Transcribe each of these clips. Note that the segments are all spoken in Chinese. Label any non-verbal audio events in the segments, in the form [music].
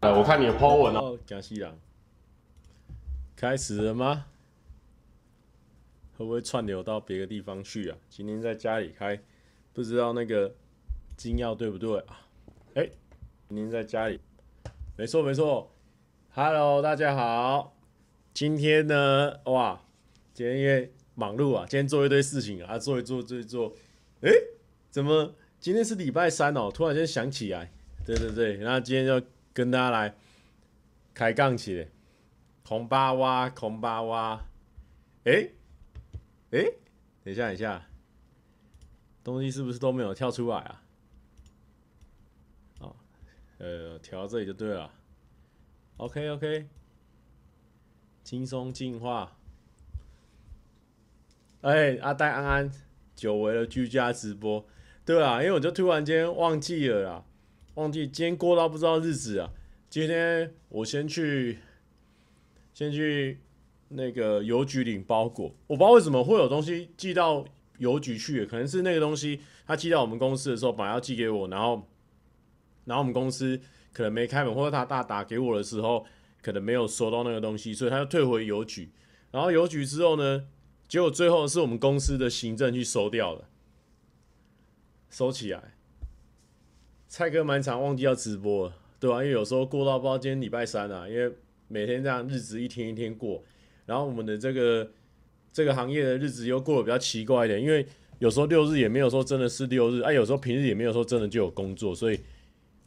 呃，我看你的 po 文哦，江西郎，开始了吗？会不会串流到别的地方去啊？今天在家里开，不知道那个金钥对不对啊？哎、今天在家里，没错没错。Hello，大家好，今天呢，哇，今天因为忙碌啊，今天做一堆事情啊，做一做做一做，哎、怎么今天是礼拜三哦？突然间想起来，对对对，那今天就。跟大家来开杠起来，空巴哇，空巴哇，哎，哎，等一下，等一下，东西是不是都没有跳出来啊？哦，呃，调到这里就对了。OK，OK，轻松进化。哎，阿呆安安，久违的居家直播，对啊，因为我就突然间忘记了啦。忘记今天过到不知道日子啊！今天我先去，先去那个邮局领包裹。我不知道为什么会有东西寄到邮局去，可能是那个东西他寄到我们公司的时候，本来要寄给我，然后，然后我们公司可能没开门，或者他打打给我的时候，可能没有收到那个东西，所以他就退回邮局。然后邮局之后呢，结果最后是我们公司的行政去收掉了，收起来。蔡哥蛮常忘记要直播，对吧、啊？因为有时候过到不知道今天礼拜三啊，因为每天这样日子一天一天过，然后我们的这个这个行业的日子又过得比较奇怪一点，因为有时候六日也没有说真的是六日，哎、啊，有时候平日也没有说真的就有工作，所以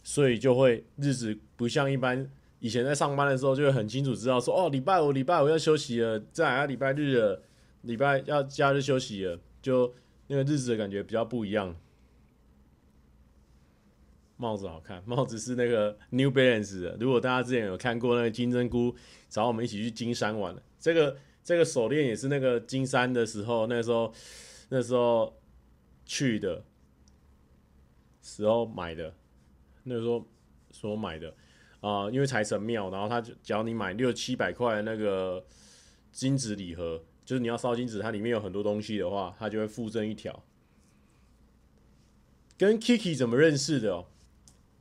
所以就会日子不像一般以前在上班的时候就会很清楚知道说哦，礼拜五礼拜五要休息了，再来礼拜日了，礼拜要假日休息了，就那个日子的感觉比较不一样。帽子好看，[laughs] 帽子是那个 New Balance 的。如果大家之前有看过那个金针菇找我们一起去金山玩的，这个这个手链也是那个金山的时候，那时候那时候去的时候买的，那时候所买的啊、因为财神庙，然后他就只要你买六七百块的那个金纸礼盒，就是你要烧金纸，它里面有很多东西的话，它就会附赠一条。跟 Kiki 怎么认识的哦？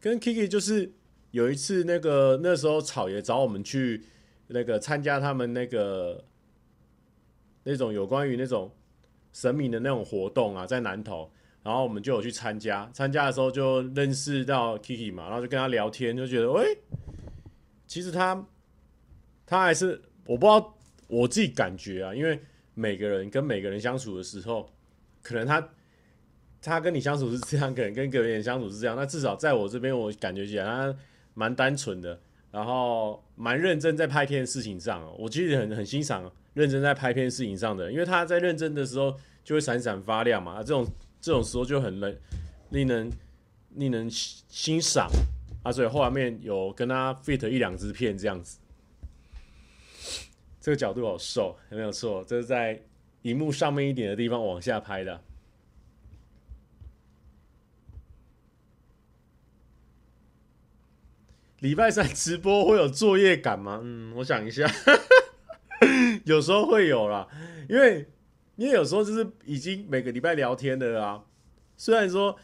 跟 Kiki 就是有一次，那个那时候草爷找我们去那个参加他们那个那种有关于那种神明的那种活动啊，在南投，然后我们就有去参加。参加的时候就认识到 Kiki 嘛，然后就跟他聊天，就觉得喂，其实他他还是我不知道我自己感觉啊，因为每个人跟每个人相处的时候，可能他。他跟你相处是这样，可能跟别人相处是这样。那至少在我这边，我感觉起来他蛮单纯的，然后蛮认真在拍片的事情上。我其实很很欣赏认真在拍片事情上的，因为他在认真的时候就会闪闪发亮嘛。啊这种这种时候就很令令人令人欣赏啊。所以后面有跟他 fit 一两支片这样子，这个角度好瘦，有没有错？这是在荧幕上面一点的地方往下拍的。礼拜三直播会有作业感吗？嗯，我想一下，[laughs] 有时候会有啦，因为因为有时候就是已经每个礼拜聊天的啦。虽然说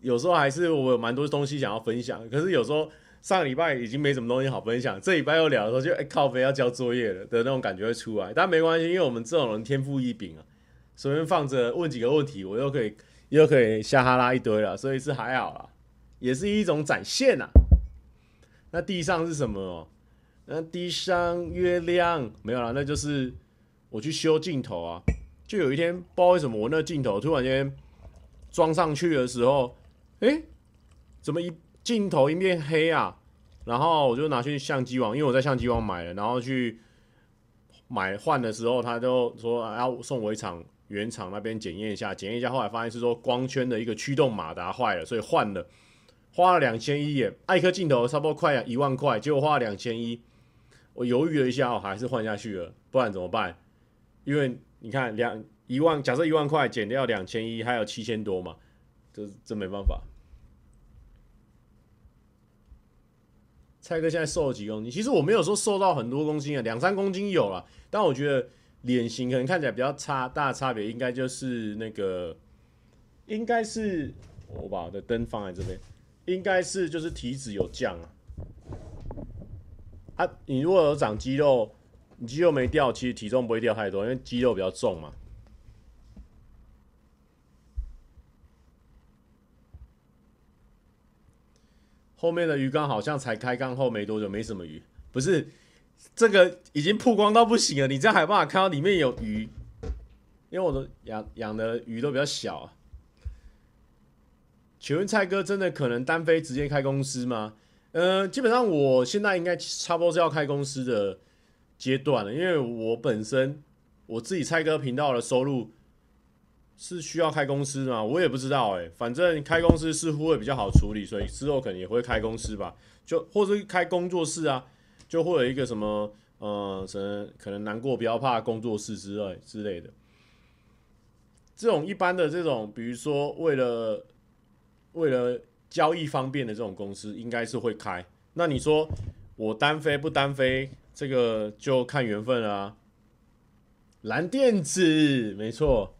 有时候还是我有蛮多东西想要分享，可是有时候上礼拜已经没什么东西好分享，这礼拜又聊的时候就哎、靠北要交作业了的那种感觉会出来。但没关系，因为我们这种人天赋异禀啊，随便放着问几个问题，我又可以又可以瞎哈拉一堆了，所以是还好啦，也是一种展现呐。那地上是什么？那地上月亮没有啦，那就是我去修镜头啊。就有一天不知道为什么我那镜头突然间装上去的时候，诶，怎么一镜头一面黑啊？然后我就拿去相机网，因为我在相机网买了，然后去买换的时候，他就说要送我一场原厂那边检验一下，检验一下，后来发现是说光圈的一个驱动马达坏了，所以换了。花了两千一耶，爱颗镜头差不多快一万块，结果花了两千一，我犹豫了一下，我还是换下去了，不然怎么办？因为你看两一万，假设一万块减掉两千一，还有七千多嘛，这这没办法。蔡哥现在瘦了几公斤？其实我没有说瘦到很多公斤啊，两三公斤有了，但我觉得脸型可能看起来比较差，大的差别应该就是那个，应该是我把我的灯放在这边。应该是就是体脂有降啊，啊，你如果有长肌肉，你肌肉没掉，其实体重不会掉太多，因为肌肉比较重嘛。后面的鱼缸好像才开缸后没多久，没什么鱼。不是，这个已经曝光到不行了，你这样还办法看到里面有鱼？因为我的养养的鱼都比较小啊。请问蔡哥真的可能单飞直接开公司吗？呃，基本上我现在应该差不多是要开公司的阶段了，因为我本身我自己蔡哥频道的收入。是需要开公司吗？我也不知道哎、反正开公司似乎会比较好处理，所以之后可能也会开公司吧，就或者开工作室啊，就会有一个什么呃，什可能难过不要怕工作室之类之类的。这种一般的这种，比如说为了为了交易方便的这种公司，应该是会开。那你说我单飞不单飞，这个就看缘分了啊。蓝电子，没错。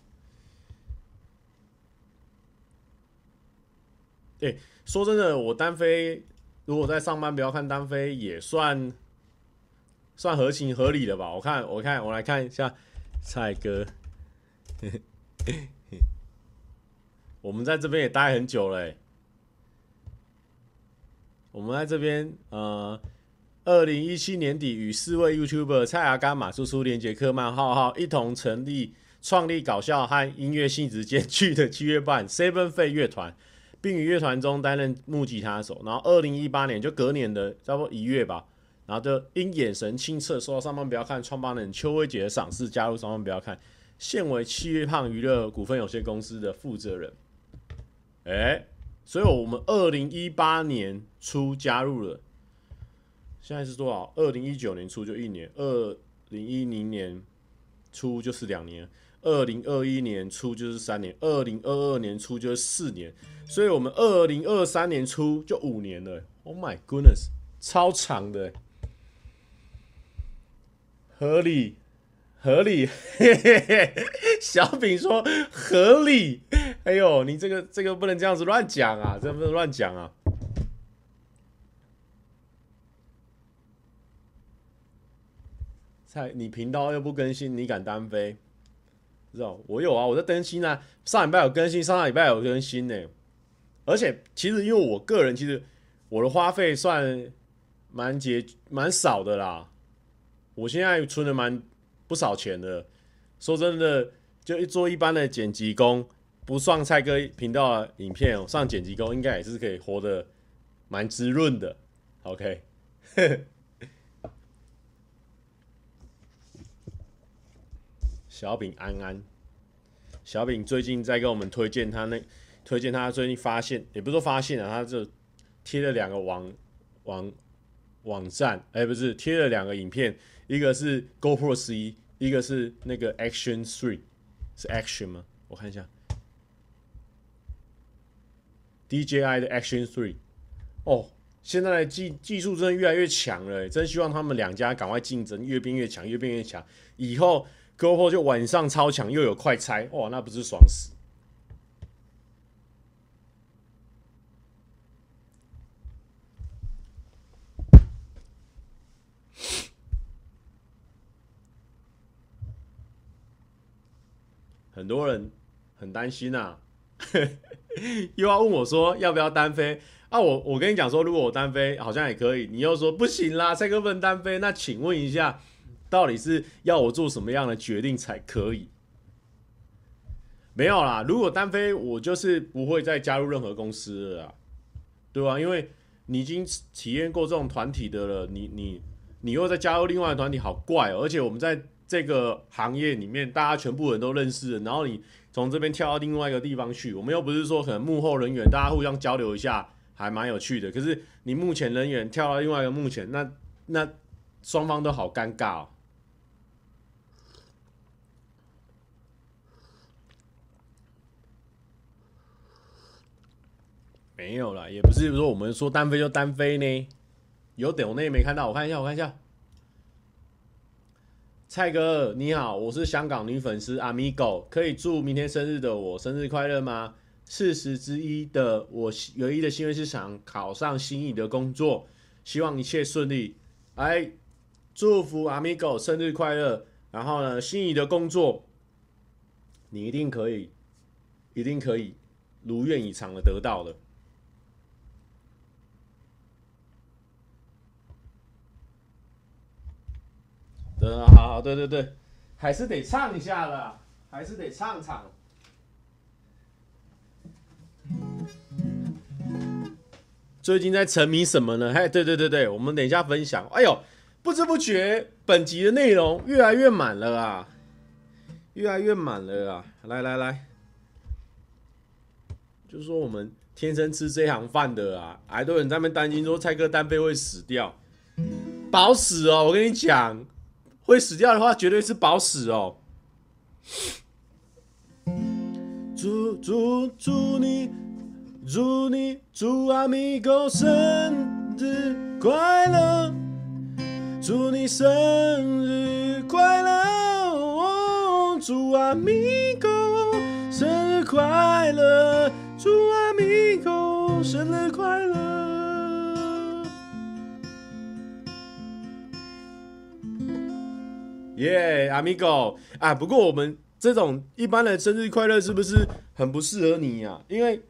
哎、说真的，我单飞，如果在上班不要看单飞，也算算合情合理的吧？我看，我看，我来看一下蔡哥，我们在这边也待很久了、欸。我们在这边，呃，二零一七年底与四位 YouTuber 蔡阿嘎、马叔叔、连杰克、曼浩浩一同成立创立搞笑和音乐性质兼具的七月半 Seven 废乐团。并于乐团中担任木吉他手，然后二零一八年就隔年的差不多一月吧，然后就因眼神清澈受到上班不要看创办人邱威杰的赏识，加入上班不要看，现为七月胖娱乐股份有限公司的负责人。哎、所以我们二零一八年初加入了，现在是多少？二零一九年初就一年，二零一零年初就是两年。二零二一年初就是三年，二零二二年初就是四年，所以我们二零二三年初就五年了。Oh my goodness，超长的，合理，合理。嘿嘿嘿，小饼说合理。哎呦，你这个这个不能这样子乱讲啊，这不能乱讲啊。菜，你频道又不更新，你敢单飞？知道我有啊，我在更新啊，上礼拜有更新，上礼拜有更新呢。而且其实因为我个人，其实我的花费算蛮节蛮少的啦。我现在存了蛮不少钱的。说真的，就一做一般的剪辑工，不上蔡哥频道的影片哦，上剪辑工应该也是可以活得蛮滋润的。OK。[laughs] 小饼安安，小饼最近在跟我们推荐他那，推荐他最近发现，也不是说发现啊，他就贴了两个网网网站，哎、不是贴了两个影片，一个是 GoPro 十一，一个是那个 Action Three，是 Action 吗？我看一下，DJI 的 Action Three，哦，现在的技技术真的越来越强了，真希望他们两家赶快竞争，越变越强，越变越强，以后。GoPro 就晚上超强，又有快拆，哇，那不是爽死！很多人很担心啊，[laughs] 又要问我说要不要单飞啊？我我跟你讲说，如果我单飞好像也可以，你又说不行啦，蔡哥不能单飞，那请问一下。到底是要我做什么样的决定才可以？没有啦，如果单飞，我就是不会再加入任何公司了啦，对吧？因为你已经体验过这种团体的了，你你你又再加入另外一个团体，好怪喔！而且我们在这个行业里面，大家全部人都认识，然后你从这边跳到另外一个地方去，我们又不是说可能幕后人员，大家互相交流一下，还蛮有趣的。可是你目前人员跳到另外一个目前，那那双方都好尴尬哦。没有啦，也不是说我们说单飞就单飞呢。有点我那也没看到，我看一下，我看一下。蔡哥你好，我是香港女粉丝 Amigo，可以祝明天生日的我生日快乐吗？四十之一的我唯一的心愿是想考上心仪的工作，希望一切顺利。来祝福 Amigo 生日快乐。然后呢，心仪的工作，你一定可以，一定可以如愿以偿的得到的。嗯，好，对对对，还是得唱一下的，还是得唱唱。最近在沉迷什么呢？嘿，对对对对，我们等一下分享。哎呦，不知不觉本集的内容越来越满了啊，越来越满了啊！来来来，就是说我们天生吃这行饭的啊，还多人在那边担心说蔡哥单飞会死掉，保死哦！我跟你讲，会死掉的话，绝对是饱死哦。祝祝祝你！祝你祝阿米狗生日快乐！祝你生日快乐！哦，祝阿米狗生日快乐！祝阿米狗生日快乐！耶，阿米狗啊！不过我们这种一般的生日快乐是不是很不适合你呀？因为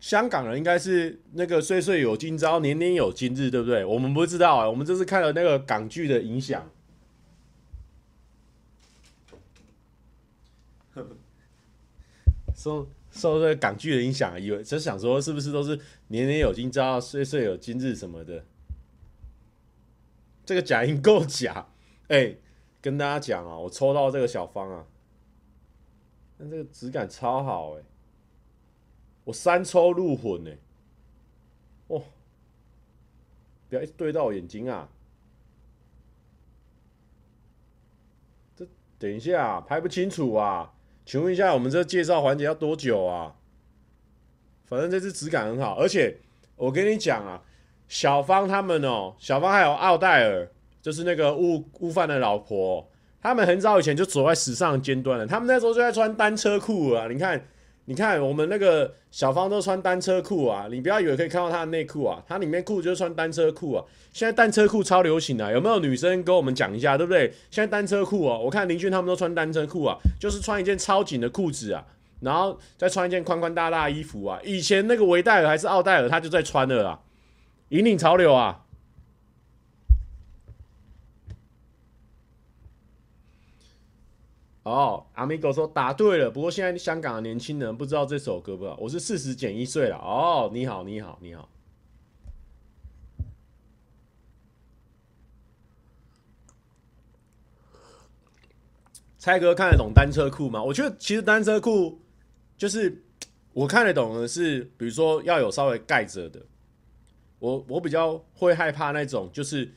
香港人应该是那个岁岁有今朝，年年有今日，对不对？我们不知道啊，我们这是看了那个港剧的影响，[laughs] 受受这个港剧的影响，以为就想说是不是都是年年有今朝，岁岁有今日什么的？这个假音够假，哎、欸，跟大家讲啊，我抽到这个小方啊，那这个质感超好哎、我三抽入魂呢，哦，不要一直对到我眼睛啊！这等一下拍不清楚啊，请问一下，我们这介绍环节要多久啊？反正这次质感很好，而且我跟你讲啊，小方他们哦，小方还有奥黛尔，就是那个悟悟饭的老婆，他们很早以前就走在时尚尖端了，他们那时候就在穿单车裤啊，你看。你看我们那个小芳都穿单车裤啊，你不要以为可以看到她的内裤啊，她里面裤就是穿单车裤啊。现在单车裤超流行的啊，有没有女生跟我们讲一下，对不对？现在单车裤哦，我看林俊他们都穿单车裤啊，就是穿一件超紧的裤子啊，然后再穿一件宽宽大大衣服啊。以前那个维戴尔还是奥黛尔，他就在穿的啦，引领潮流啊。哦，阿米狗说答对了。不过现在香港的年轻人不知道这首歌不？我是四十减一岁了。哦，你好，你好，你好。蔡哥看得懂单车裤吗？我觉得其实单车裤就是我看得懂的是，比如说要有稍微盖着的。我我比较会害怕那种就是。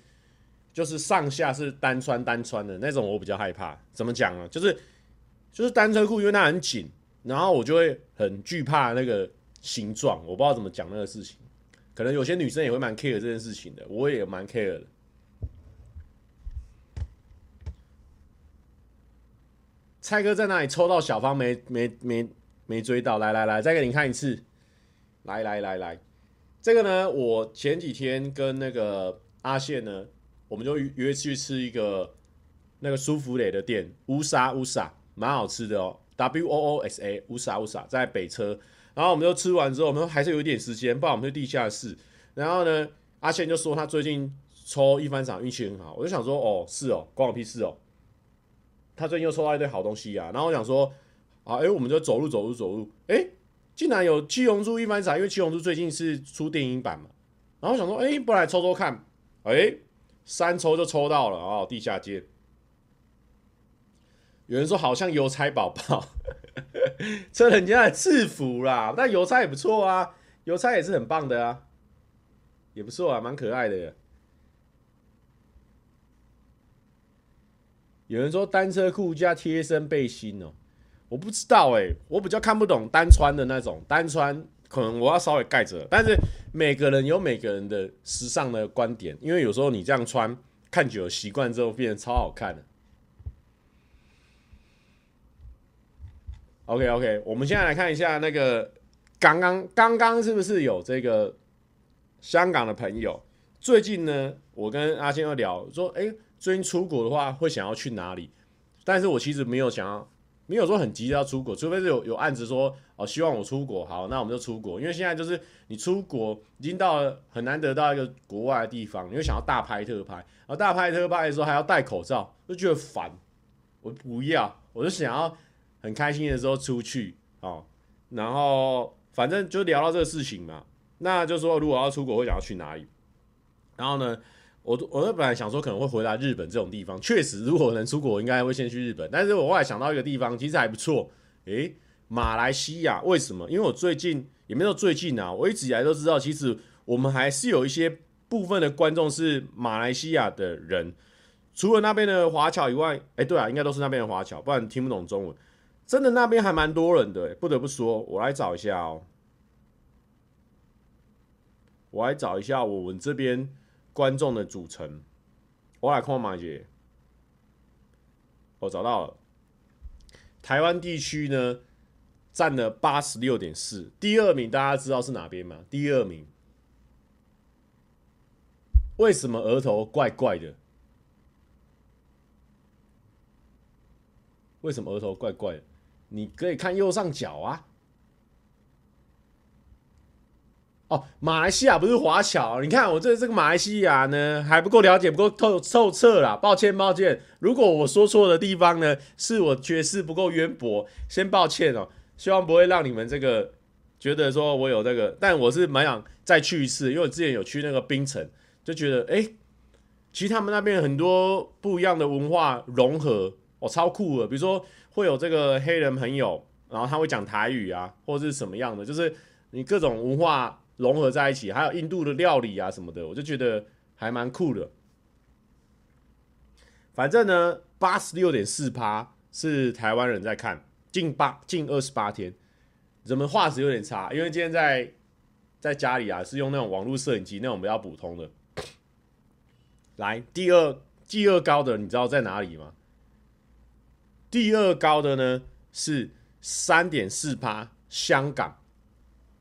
就是上下是单穿单穿的那种，我比较害怕。怎么讲呢？就是就是单车裤，因为它很紧，然后我就会很惧怕那个形状。我不知道怎么讲那个事情，可能有些女生也会蛮 care 这件事情的，我也蛮 care 的。蔡哥在哪里抽到小方没没没没追到？来来来，再给你看一次。来来来来，这个呢，我前几天跟那个阿宪呢。我们就约去吃一个那个舒芙蕾的店，乌沙乌沙，蛮好吃的哦。W O O S A 乌沙乌沙，在北车。然后我们就吃完之后，我们还是有一点时间，不然我们去地下室。然后呢，阿倩就说他最近抽一番赏运气很好，我就想说，哦，是哦，关我屁事哦。他最近又抽到一堆好东西啊。然后我想说，啊，哎，我们就走路走路走路，哎，竟然有七龙珠一番赏，因为七龙珠最近是出电影版嘛。然后想说，哎，不来抽抽看，哎。三抽就抽到了哦，地下街。有人说好像邮差宝宝，[laughs] 这人家的制服啦，但邮差也不错啊，邮差也是很棒的啊，也不错啊，蛮可爱的。有人说单车裤加贴身背心哦，我不知道哎，我比较看不懂单穿的那种单穿。可能我要稍微盖着，但是每个人有每个人的时尚的观点，因为有时候你这样穿看久了习惯之后，变得超好看的。OK OK，我们现在来看一下那个刚刚刚刚是不是有这个香港的朋友最近呢，我跟阿健又聊说，哎、最近出国的话会想要去哪里？但是我其实没有想要，没有说很急着要出国，除非是有有案子说哦，希望我出国，好，那我们就出国。因为现在就是你出国已经到了很难得到一个国外的地方，你会想要大拍特拍，然后大拍特拍的时候还要戴口罩，就觉得烦。我不要，我就想要很开心的时候出去哦。然后反正就聊到这个事情嘛，那就说如果要出国会想要去哪里？然后呢？我我都本来想说可能会回来日本这种地方，确实如果能出国，应该会先去日本。但是我后来想到一个地方，其实还不错。诶，马来西亚为什么？因为我最近也没有最近啊，我一直以来都知道，其实我们还是有一些部分的观众是马来西亚的人，除了那边的华侨以外，诶，对啊，应该都是那边的华侨，不然听不懂中文。真的那边还蛮多人的，不得不说，我来找一下哦，我来找一下我们这边。观众的组成，我来看马姐，我找到了。台湾地区呢，占了八十六点四，第二名大家知道是哪边吗？第二名，为什么额头怪怪的？为什么额头怪怪的？你可以看右上角啊。哦，马来西亚不是华侨，你看我这这个马来西亚呢还不够了解，不够透透彻啦，抱歉抱歉。如果我说错的地方呢，是我学识不够渊博，先抱歉哦。希望不会让你们这个觉得说我有这个，但我是蛮想再去一次，因为我之前有去那个槟城，就觉得哎，其实他们那边很多不一样的文化融合，哦，超酷的。比如说会有这个黑人朋友，然后他会讲台语啊，或者是什么样的，就是你各种文化。融合在一起，还有印度的料理啊什么的，我就觉得还蛮酷的。反正呢，八十六点四趴是台湾人在看，近八近二十八天，怎么画质有点差？因为今天在在家里啊，是用那种网络摄影机，那种比较普通的。来，第二第二高的，你知道在哪里吗？第二高的呢是三点四趴，香港，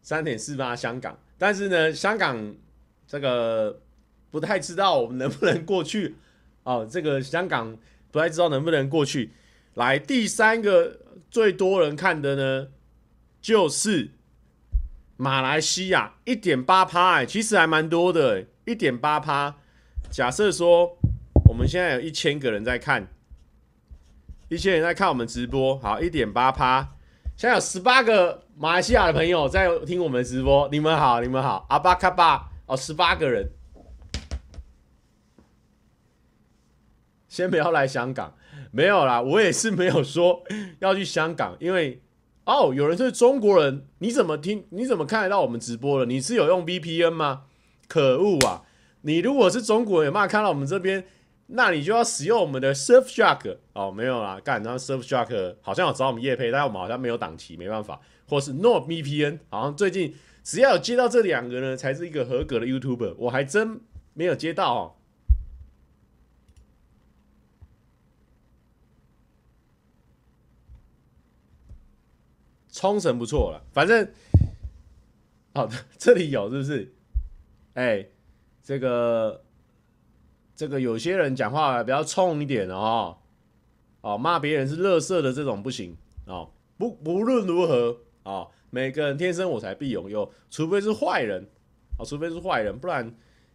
三点四趴，香港。但是呢，香港这个不太知道我们能不能过去哦。这个香港不太知道能不能过去。来，第三个最多人看的呢，就是马来西亚一点八趴，哎，其实还蛮多的，一点八趴。假设说我们现在有一千个人在看，一千人在看我们直播，好，一点八趴。现在有十八个马来西亚的朋友在听我们直播，你们好，你们好，阿巴卡巴哦，十八个人，先不要来香港，没有啦，我也是没有说要去香港，因为哦，有人是中国人，你怎么听？你怎么看得到我们直播了？你是有用 VPN 吗？可恶啊！你如果是中国人，有办法看到我们这边？那你就要使用我们的 Surfshark 哦，没有啦，干，然后 Surfshark 好像有找我们业配，但我们好像没有档期，没办法，或是 NordVPN，好像最近只要有接到这两个呢，才是一个合格的 YouTuber，我还真没有接到哦。冲绳不错了，反正，好的，[laughs] 这里有是不是？哎、这个。这个有些人讲话比较冲一点哦，哦，骂别人是垃圾的这种不行哦。不不论如何哦，每个人天生我材必有用，除非是坏人哦，除非是坏人，不然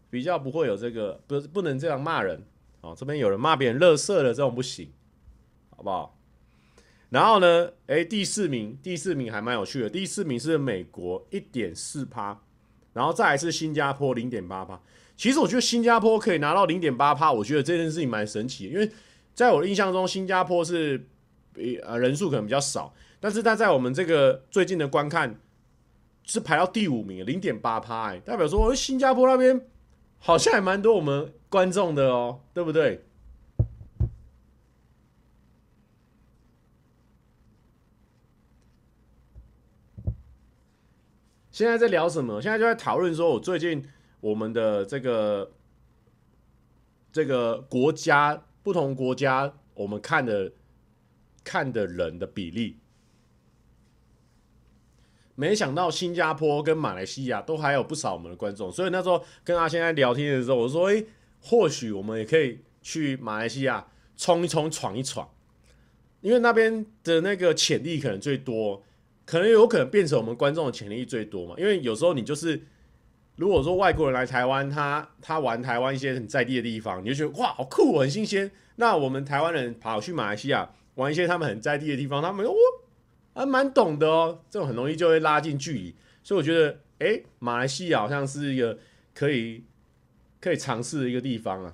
比较不会有这个不不能这样骂人哦。这边有人骂别人垃圾的这种不行，好不好？然后呢，诶，第四名，第四名还蛮有趣的，第四名是美国一点四趴，然后再来是新加坡零点八趴。其实我觉得新加坡可以拿到零点八趴，我觉得这件事情蛮神奇的，因为在我的印象中，新加坡是比呃人数可能比较少，但是他在我们这个最近的观看是排到第五名，零点八趴，代表说新加坡那边好像还蛮多我们观众的哦，对不对？现在在聊什么？现在就在讨论说，我最近。我们的这个这个国家，不同国家，我们看的看的人的比例，没想到新加坡跟马来西亚都还有不少我们的观众，所以那时候跟阿仙在聊天的时候，我说：“诶，或许我们也可以去马来西亚冲一冲、闯一闯，因为那边的那个潜力可能最多，可能有可能变成我们观众的潜力最多嘛。因为有时候你就是，如果说外国人来台湾，他他玩台湾一些很在地的地方，你就觉得哇，好酷，很新鲜。那我们台湾人跑去马来西亚玩一些他们很在地的地方，他们哦。”还蛮懂的哦，这种很容易就会拉近距离，所以我觉得，哎，马来西亚好像是一个可以可以尝试的一个地方啊。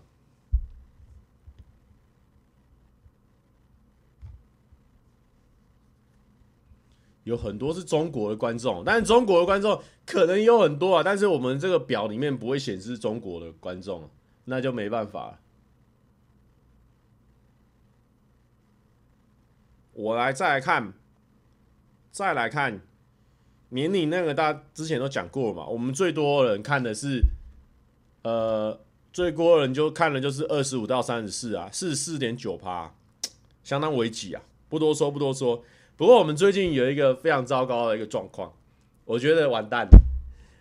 有很多是中国的观众，但是中国的观众可能有很多啊，但是我们这个表里面不会显示中国的观众，那就没办法。我来再来看。再来看年龄那个，大家之前都讲过了嘛。我们最多人看的是，呃，最多人就看的就是二十五到三十四啊，四十四点九趴，相当危急啊。不多说，不多说。不过我们最近有一个非常糟糕的一个状况，我觉得完蛋了。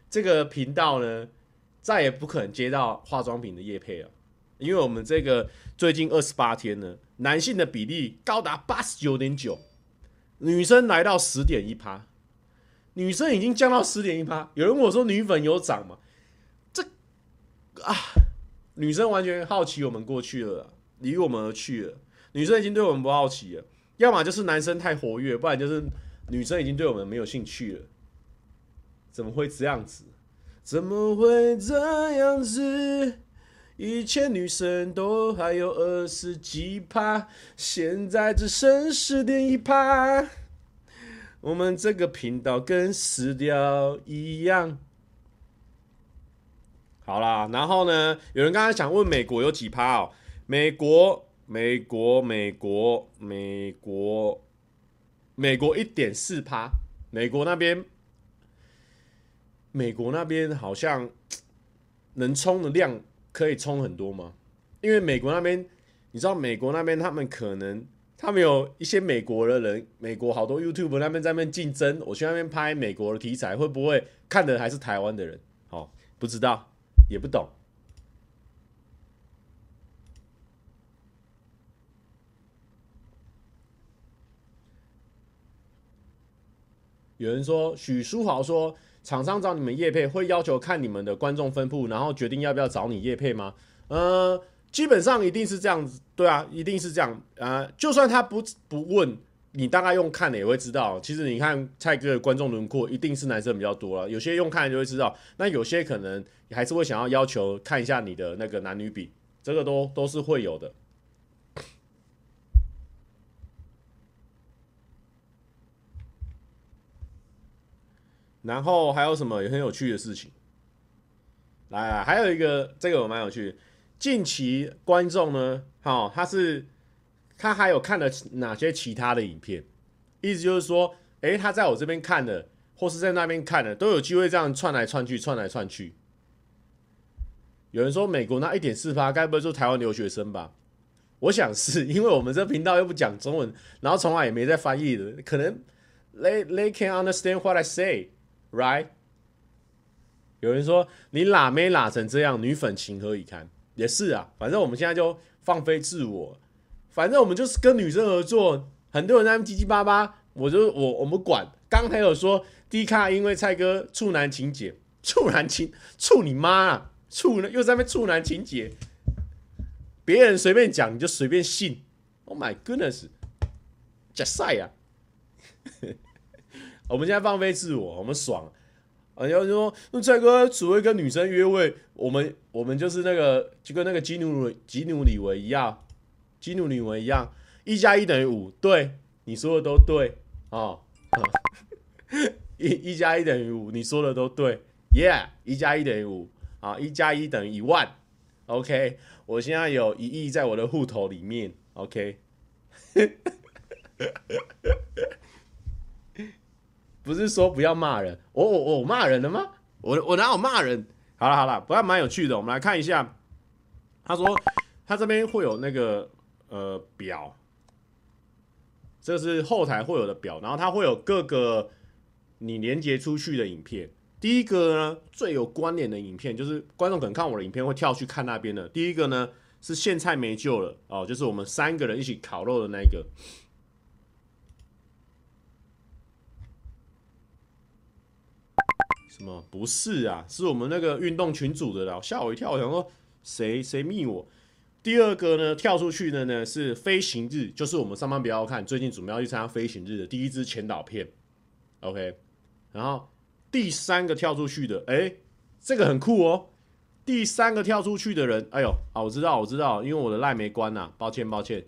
这个频道呢，再也不可能接到化妆品的业配了，因为我们这个最近二十八天呢，男性的比例高达八十九点九。女生来到十点一趴，女生已经降到十点一趴。有人问我说：“女粉有涨吗？”这啊，女生完全好奇我们过去了，离我们而去了。女生已经对我们不好奇了，要么就是男生太活跃，不然就是女生已经对我们没有兴趣了。怎么会这样子？怎么会这样子？以前女生都还有二十几趴，现在只剩十点一趴。我们这个频道跟死掉一样。好啦，然后呢，有人刚才想问美国有几趴哦？美国，美国，美国，美国，美国一点四趴。美国那边，美国那边好像能充的量。可以充很多吗？因为美国那边，你知道美国那边他们可能他们有一些美国的人，美国好多 YouTube 那边在那边竞争，我去那边拍美国的题材，会不会看的还是台湾的人？哦，不知道，也不懂。有人说，许书豪说。厂商找你们业配会要求看你们的观众分布，然后决定要不要找你业配吗？呃，基本上一定是这样子，对啊，一定是这样啊，就算他不不问，你大概用看的也会知道。其实你看蔡哥的观众轮廓，一定是男生比较多了。有些用看就会知道，那有些可能还是会想要要求看一下你的那个男女比，这个都都是会有的。然后还有什么也很有趣的事情？来来，还有一个这个我蛮有趣的。近期观众呢，好，他是他还有看了哪些其他的影片？意思就是说，诶，他在我这边看的，或是在那边看的，都有机会这样串来串去，串来串去。有人说美国那一点四八，该不会就是台湾留学生吧？我想是因为我们这频道又不讲中文，然后从来也没在翻译的，可能 they they can understand what I say。Right，有人说你喇妹喇成这样，女粉情何以堪？也是啊，反正我们现在就放飞自我，反正我们就是跟女生合作，很多人在那叽叽巴巴，我就我我们管。刚才有说 D 卡因为蔡哥处男情节，处男情处你妈啊，处又在那边处男情节，别人随便讲你就随便信。Oh my goodness，假赛呀！我们现在放飞自我，我们爽。啊，要说那帅哥只会跟女生约会，我们我们就是那个就跟那个基努基努李维一样，基努李维一样，一加一等于五，对，你说的都对啊。一 [laughs] 一加一等于五，你说的都对，Yeah，一加一等于五啊，一加一等于一万。OK，我现在有一亿在我的户头里面。OK。不是说不要骂人，我我我骂人了吗？我我哪有骂人？好了好了，不过蛮有趣的，我们来看一下。他说他这边会有那个呃表，这是后台会有的表，然后它会有各个你连接出去的影片。第一个呢，最有关联的影片，就是观众可能看我的影片会跳去看那边的。第一个呢是现菜没救了哦，就是我们三个人一起烤肉的那个。什么？不是啊，是我们那个运动群组的啦，吓我一跳，我想说谁谁密我。第二个呢，跳出去的呢是飞行日，就是我们上班不要看，最近准备要去参加飞行日的第一支前导片。OK，然后第三个跳出去的，哎，这个很酷哦。第三个跳出去的人，哎呦，啊，我知道，我知道，因为我的赖没关呐，抱歉，抱歉，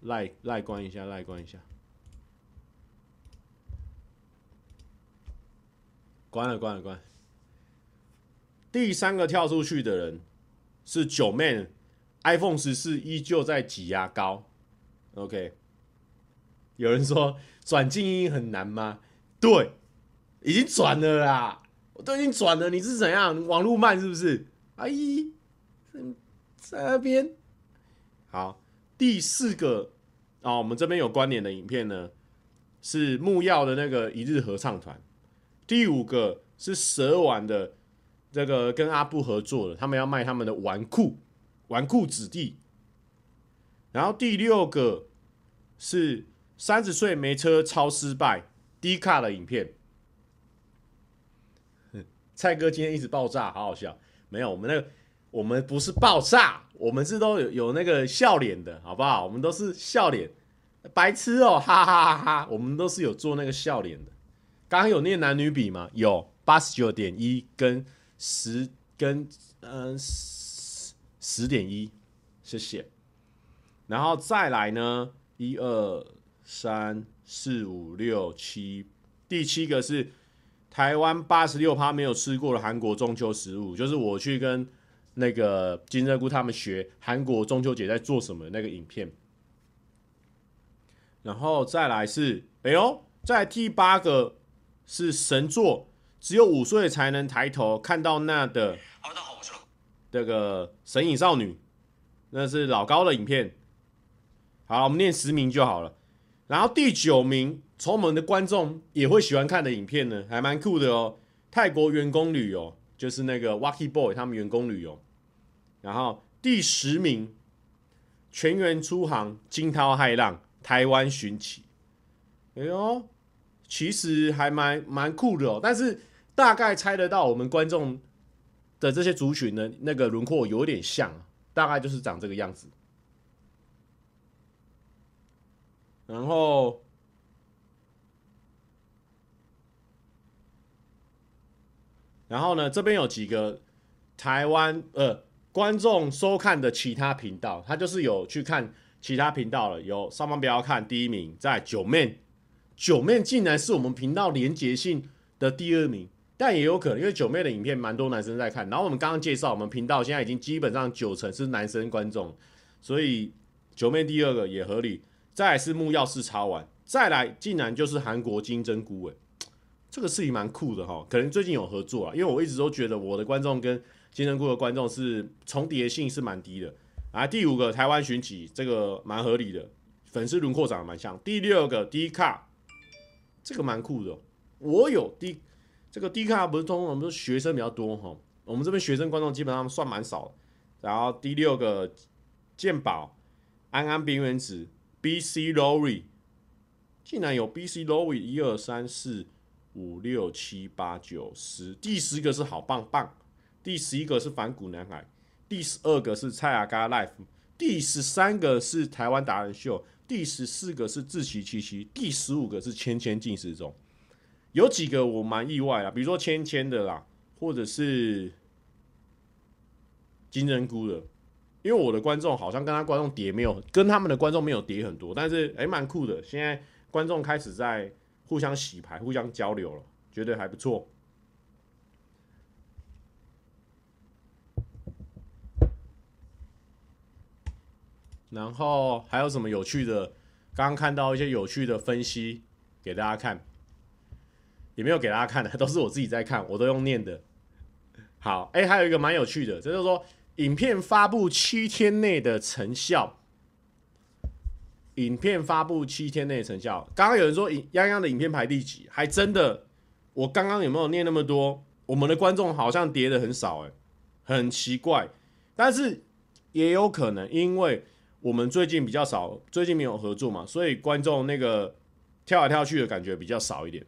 赖赖关一下，赖关一下。关了，关了，关。第三个跳出去的人是九妹，iPhone 十四依旧在挤牙膏。OK，有人说转静音很难吗？对，已经转了啦，我都已经转了。你是怎样？网络慢是不是？阿姨，在那边。好，第四个哦，我们这边有关联的影片呢，是木曜的那个一日合唱团。第五个是蛇丸的这个跟阿布合作的，他们要卖他们的纨绔，纨绔子弟。然后第六个是三十岁没车超失败低卡的影片。[laughs] 蔡哥今天一直爆炸，好好笑。没有，我们那个我们不是爆炸，我们是都有有那个笑脸的，好不好？我们都是笑脸，白痴哦，哈哈哈哈！我们都是有做那个笑脸的。刚刚有念男女比吗？有八十九点一跟十跟嗯十点一，谢谢。然后再来呢，一二三四五六七，第七个是台湾八十六趴没有吃过的韩国中秋食物，就是我去跟那个金针菇他们学韩国中秋节在做什么那个影片。然后再来是，哎呦，在第八个。是神作，只有五岁才能抬头看到那的。这个神隐少女，那是老高的影片。好，我们念十名就好了。然后第九名，从我们的观众也会喜欢看的影片呢，还蛮酷的哦。泰国员工旅游，就是那个 Wacky Boy 他们员工旅游。然后第十名，全员出航，惊涛骇浪，台湾寻奇。哎呦！其实还蛮蛮酷的哦，但是大概猜得到我们观众的这些族群的那个轮廓有点像，大概就是长这个样子。然后，然后呢，这边有几个台湾呃观众收看的其他频道，他就是有去看其他频道了，有上方不要看第一名，在九面。九妹竟然是我们频道连结性的第二名，但也有可能，因为九妹的影片蛮多男生在看。然后我们刚刚介绍，我们频道现在已经基本上九成是男生观众，所以九妹第二个也合理。再来是木曜四超玩，再来竟然就是韩国金针菇，诶，这个事情蛮酷的哈。可能最近有合作啊，因为我一直都觉得我的观众跟金针菇的观众是重叠性是蛮低的。啊，第五个台湾寻奇，这个蛮合理的，粉丝轮廓长得蛮像。第六个 D 卡。这个蛮酷的，我有 D，这个 D 卡不是通常我们说学生比较多哈，我们这边学生观众基本上算蛮少的。然后第六个健宝安安边缘子 BC Lori，竟然有 BC Lori 一二三四五六七八九十，第十个是好棒棒，第十一个是反骨男孩，第十二个是蔡阿嘎 Life，第十三个是台湾达人秀。第十四个是自欺欺欺，第十五个是千千进食中，有几个我蛮意外啊，比如说千千的啦，或者是金针菇的，因为我的观众好像跟他观众叠没有，跟他们的观众没有叠很多，但是诶蛮酷的，现在观众开始在互相洗牌、互相交流了，觉得还不错。然后还有什么有趣的？刚刚看到一些有趣的分析给大家看，也没有给大家看的，都是我自己在看，我都用念的。好，哎，还有一个蛮有趣的，就是说影片发布七天内的成效。影片发布七天内成效。刚刚有人说泱泱的影片排第几，还真的，我刚刚有没有念那么多？我们的观众好像跌的很少，哎，很奇怪。但是也有可能，因为我们最近比较少，最近没有合作嘛，所以观众那个跳来跳去的感觉比较少一点。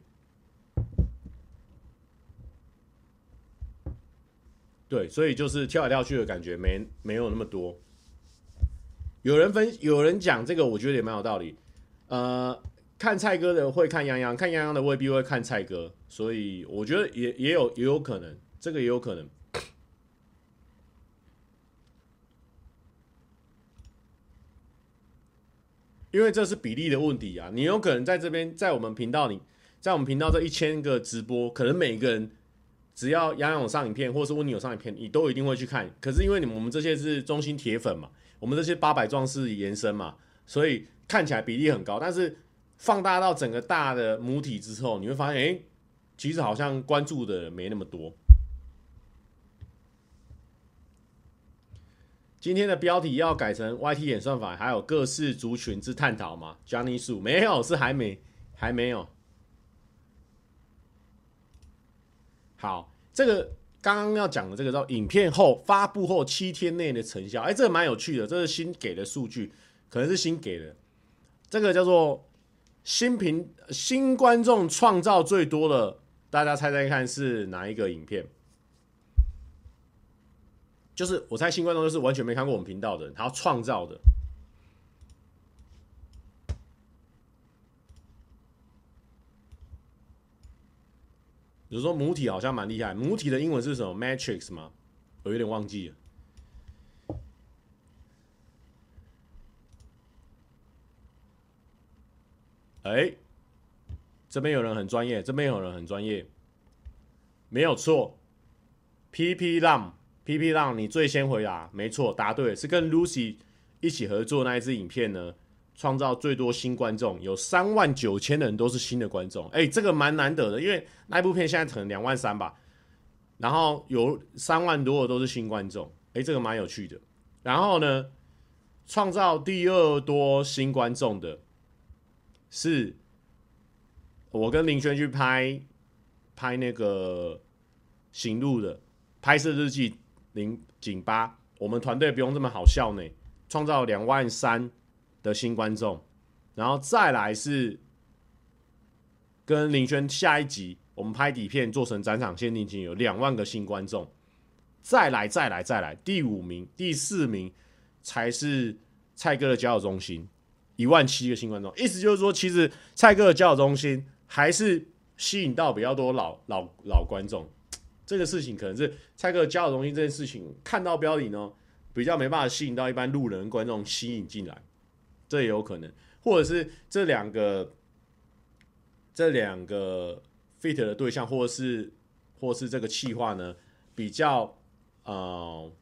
对，所以就是跳来跳去的感觉没没有那么多。有人分，有人讲这个，我觉得也蛮有道理。呃，看蔡哥的会看泱泱，看泱泱的未必会看蔡哥，所以我觉得也也有也有可能，这个也有可能。因为这是比例的问题啊，你有可能在这边，在我们频道里，在我们频道这一千个直播，可能每个人只要杨勇上影片，或是温妮有上影片，你都一定会去看。可是因为你们我们这些是中心铁粉嘛，我们这些八百壮士延伸嘛，所以看起来比例很高。但是放大到整个大的母体之后，你会发现，哎，其实好像关注的没那么多。今天的标题要改成 YT 演算法，还有各式族群之探讨吗？Johnny 树没有，是还没，还没有。好，这个刚刚要讲的这个叫影片后发布后七天内的成效，哎，这个蛮有趣的，这是新给的数据，可能是新给的。这个叫做新频新观众创造最多的，大家猜猜看是哪一个影片？就是我猜新观众就是完全没看过我们频道的，他要创造的。比如说母体好像蛮厉害，母体的英文是什么？Matrix 吗？我有点忘记了。哎，这边有人很专业，这边有人很专业，没有错，PP 浪。P P 让你最先回答，没错，答对，是跟 Lucy 一起合作那一支影片呢，创造最多新观众，有三万九千人都是新的观众，哎、这个蛮难得的，因为那一部片现在可能两万三吧，然后有三万多的都是新观众，哎、这个蛮有趣的。然后呢，创造第二多新观众的是，我跟林轩去拍拍那个行路的拍摄日记。零井八，我们团队不用这么好笑呢，创造两万三的新观众，然后再来是跟林轩下一集，我们拍底片做成展场限定集，有两万个新观众，再来再来再来，第五名、第四名才是蔡哥的交友中心，一万七个新观众，意思就是说，其实蔡哥的交友中心还是吸引到比较多老老老观众。这个事情可能是蔡哥交友中心这件事情，看到标题呢，比较没办法吸引到一般路人观众吸引进来，这也有可能，或者是这两个这两个 fit 的对象，或者是或是这个气话呢，比较呃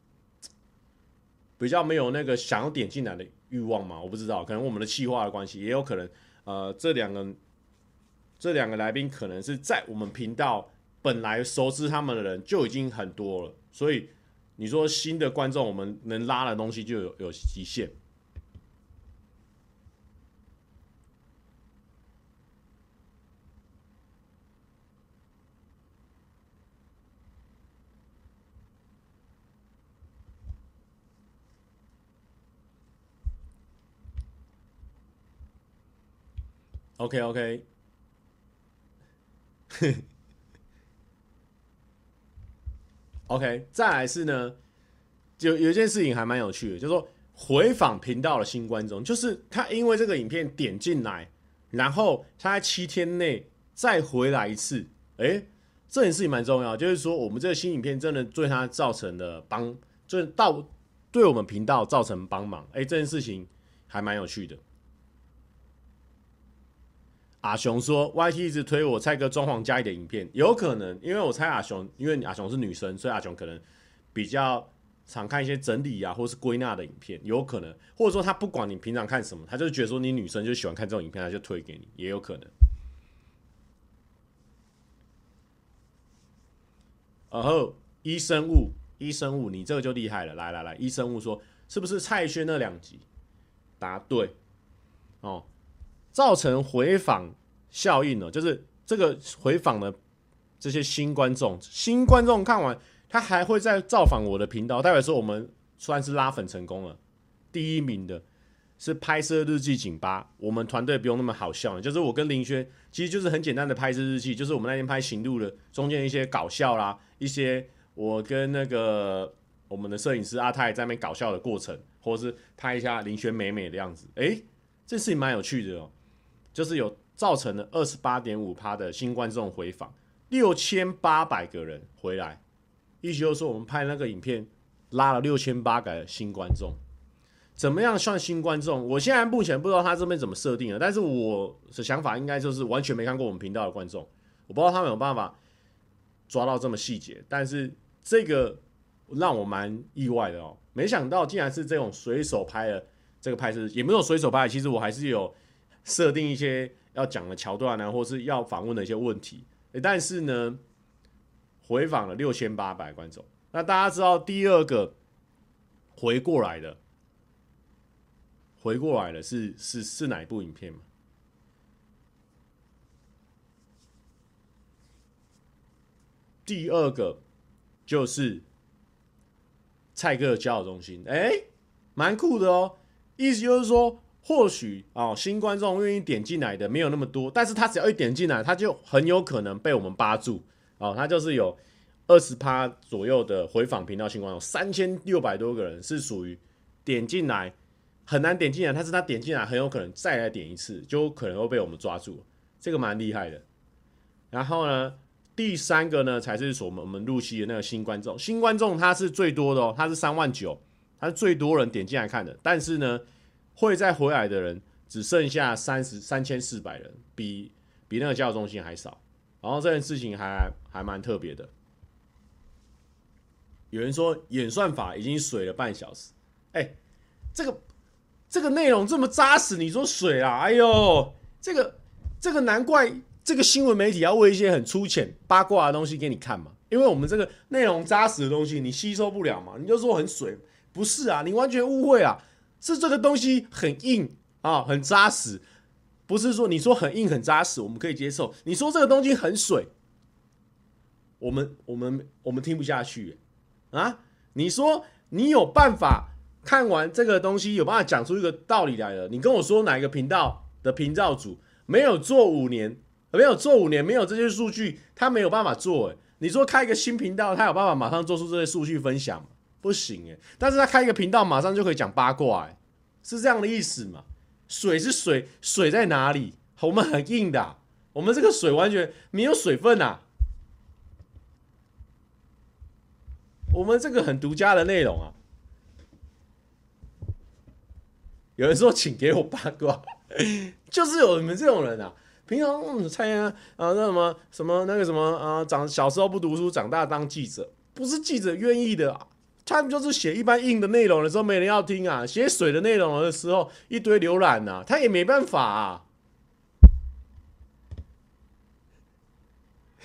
比较没有那个想要点进来的欲望嘛，我不知道，可能我们的气话的关系，也有可能呃这两个这两个来宾可能是在我们频道。本来熟知他们的人就已经很多了，所以你说新的观众，我们能拉的东西就有有极限。OK OK。[laughs] OK，再来是呢，就有一件事情还蛮有趣的，就是说回访频道的新观众，就是他因为这个影片点进来，然后他在七天内再回来一次，哎，这件事情蛮重要，就是说我们这个新影片真的对他造成了帮，就是到对我们频道造成帮忙，哎，这件事情还蛮有趣的。阿雄说：“YT 一直推我蔡哥装潢家里的影片，有可能，因为我猜阿雄，因为阿雄是女生，所以阿雄可能比较常看一些整理啊，或是归纳的影片，有可能，或者说他不管你平常看什么，他就觉得说你女生就喜欢看这种影片，他就推给你，也有可能。”然后医生物，医生物，你这个就厉害了，来来来，医生物说是不是蔡轩那两集？答对。哦，造成回访效应呢，就是这个回访的这些新观众，新观众看完，他还会再造访我的频道，代表说我们算是拉粉成功了。第一名的是拍摄日记井巴，我们团队不用那么好笑，就是我跟林轩，其实就是很简单的拍摄日记，就是我们那天拍行路的中间一些搞笑啦，一些我跟那个。我们的摄影师阿泰在那边搞笑的过程，或者是拍一下林轩美美的样子，哎，这事情蛮有趣的哦。就是有造成了二十八点五趴的新观众回访，六千八百个人回来，意思就是说我们拍那个影片拉了六千八百个新观众。怎么样算新观众？我现在目前不知道他这边怎么设定的，但是我的想法应该就是完全没看过我们频道的观众，我不知道他们有办法抓到这么细节，但是这个。让我蛮意外的哦，没想到竟然是这种随手拍的这个拍摄，也没有随手拍，其实我还是有设定一些要讲的桥段呢，或是要访问的一些问题。但是呢，回访了六千八百观众。那大家知道第二个回过来的，回过来的是是是哪一部影片吗？第二个就是。蔡哥的交友中心，哎、蛮酷的哦。意思就是说，或许哦，新观众愿意点进来的没有那么多，但是他只要一点进来，他就很有可能被我们扒住哦。他就是有二十趴左右的回访频道新观众，三千六百多个人是属于点进来很难点进来，但是他点进来很有可能再来点一次，就可能会被我们抓住，这个蛮厉害的。然后呢？第三个呢，才是我们我们入戏的那个新观众。新观众他是最多的哦，他是三万九，他是最多人点进来看的。但是呢，会再回来的人只剩下三十三千四百人，比比那个教育中心还少。然后这件事情还还蛮特别的。有人说演算法已经水了半小时，哎，这个这个内容这么扎实，你说水啊？哎呦，这个这个难怪。这个新闻媒体要喂一些很粗浅八卦的东西给你看嘛？因为我们这个内容扎实的东西你吸收不了嘛？你就说很水，不是啊？你完全误会啊！是这个东西很硬啊，很扎实，不是说你说很硬很扎实我们可以接受。你说这个东西很水，我们我们我们听不下去啊！你说你有办法看完这个东西有办法讲出一个道理来了？你跟我说哪一个频道的频道主没有做五年？没有做五年，没有这些数据，他没有办法做。哎，你说开一个新频道，他有办法马上做出这些数据分享？不行哎。但是他开一个频道，马上就可以讲八卦，哎，是这样的意思吗？水是水，水在哪里？我们很硬的，我们这个水完全没有水分呐。我们这个很独家的内容啊。有人说，请给我八卦，[laughs] 就是有你们这种人啊。平常嗯，蔡啊啊，那什么什么那个什么啊，长小时候不读书，长大当记者，不是记者愿意的，他们就是写一般硬的内容的时候没人要听啊，写水的内容的时候一堆浏览呐，他也没办法啊。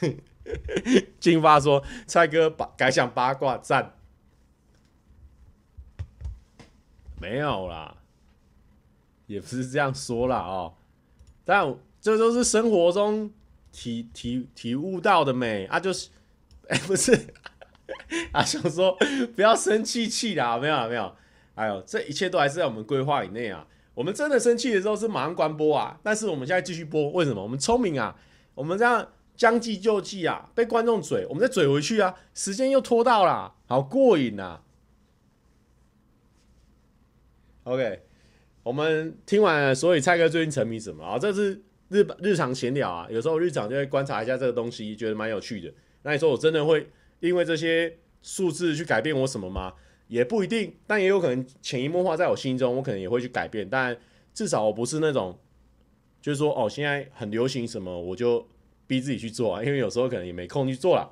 [laughs] 金发说：“蔡哥把改想八卦赞，没有啦，也不是这样说啦哦，但。”这都是生活中体体体悟到的美啊，就是，哎、[laughs] 不是 [laughs] 啊，想说不要生气气啦，没有，没有，哎呦，这一切都还是在我们规划以内啊。我们真的生气的时候是马上关播啊，但是我们现在继续播，为什么？我们聪明啊，我们这样将计就计啊，被观众嘴，我们再嘴回去啊，时间又拖到了，好过瘾啊。OK，我们听完了，所以蔡哥最近沉迷什么啊？这是。日日常闲聊啊，有时候日常就会观察一下这个东西，觉得蛮有趣的。那你说我真的会因为这些数字去改变我什么吗？也不一定，但也有可能潜移默化在我心中，我可能也会去改变。但至少我不是那种，就是说哦，现在很流行什么，我就逼自己去做啊，因为有时候可能也没空去做了，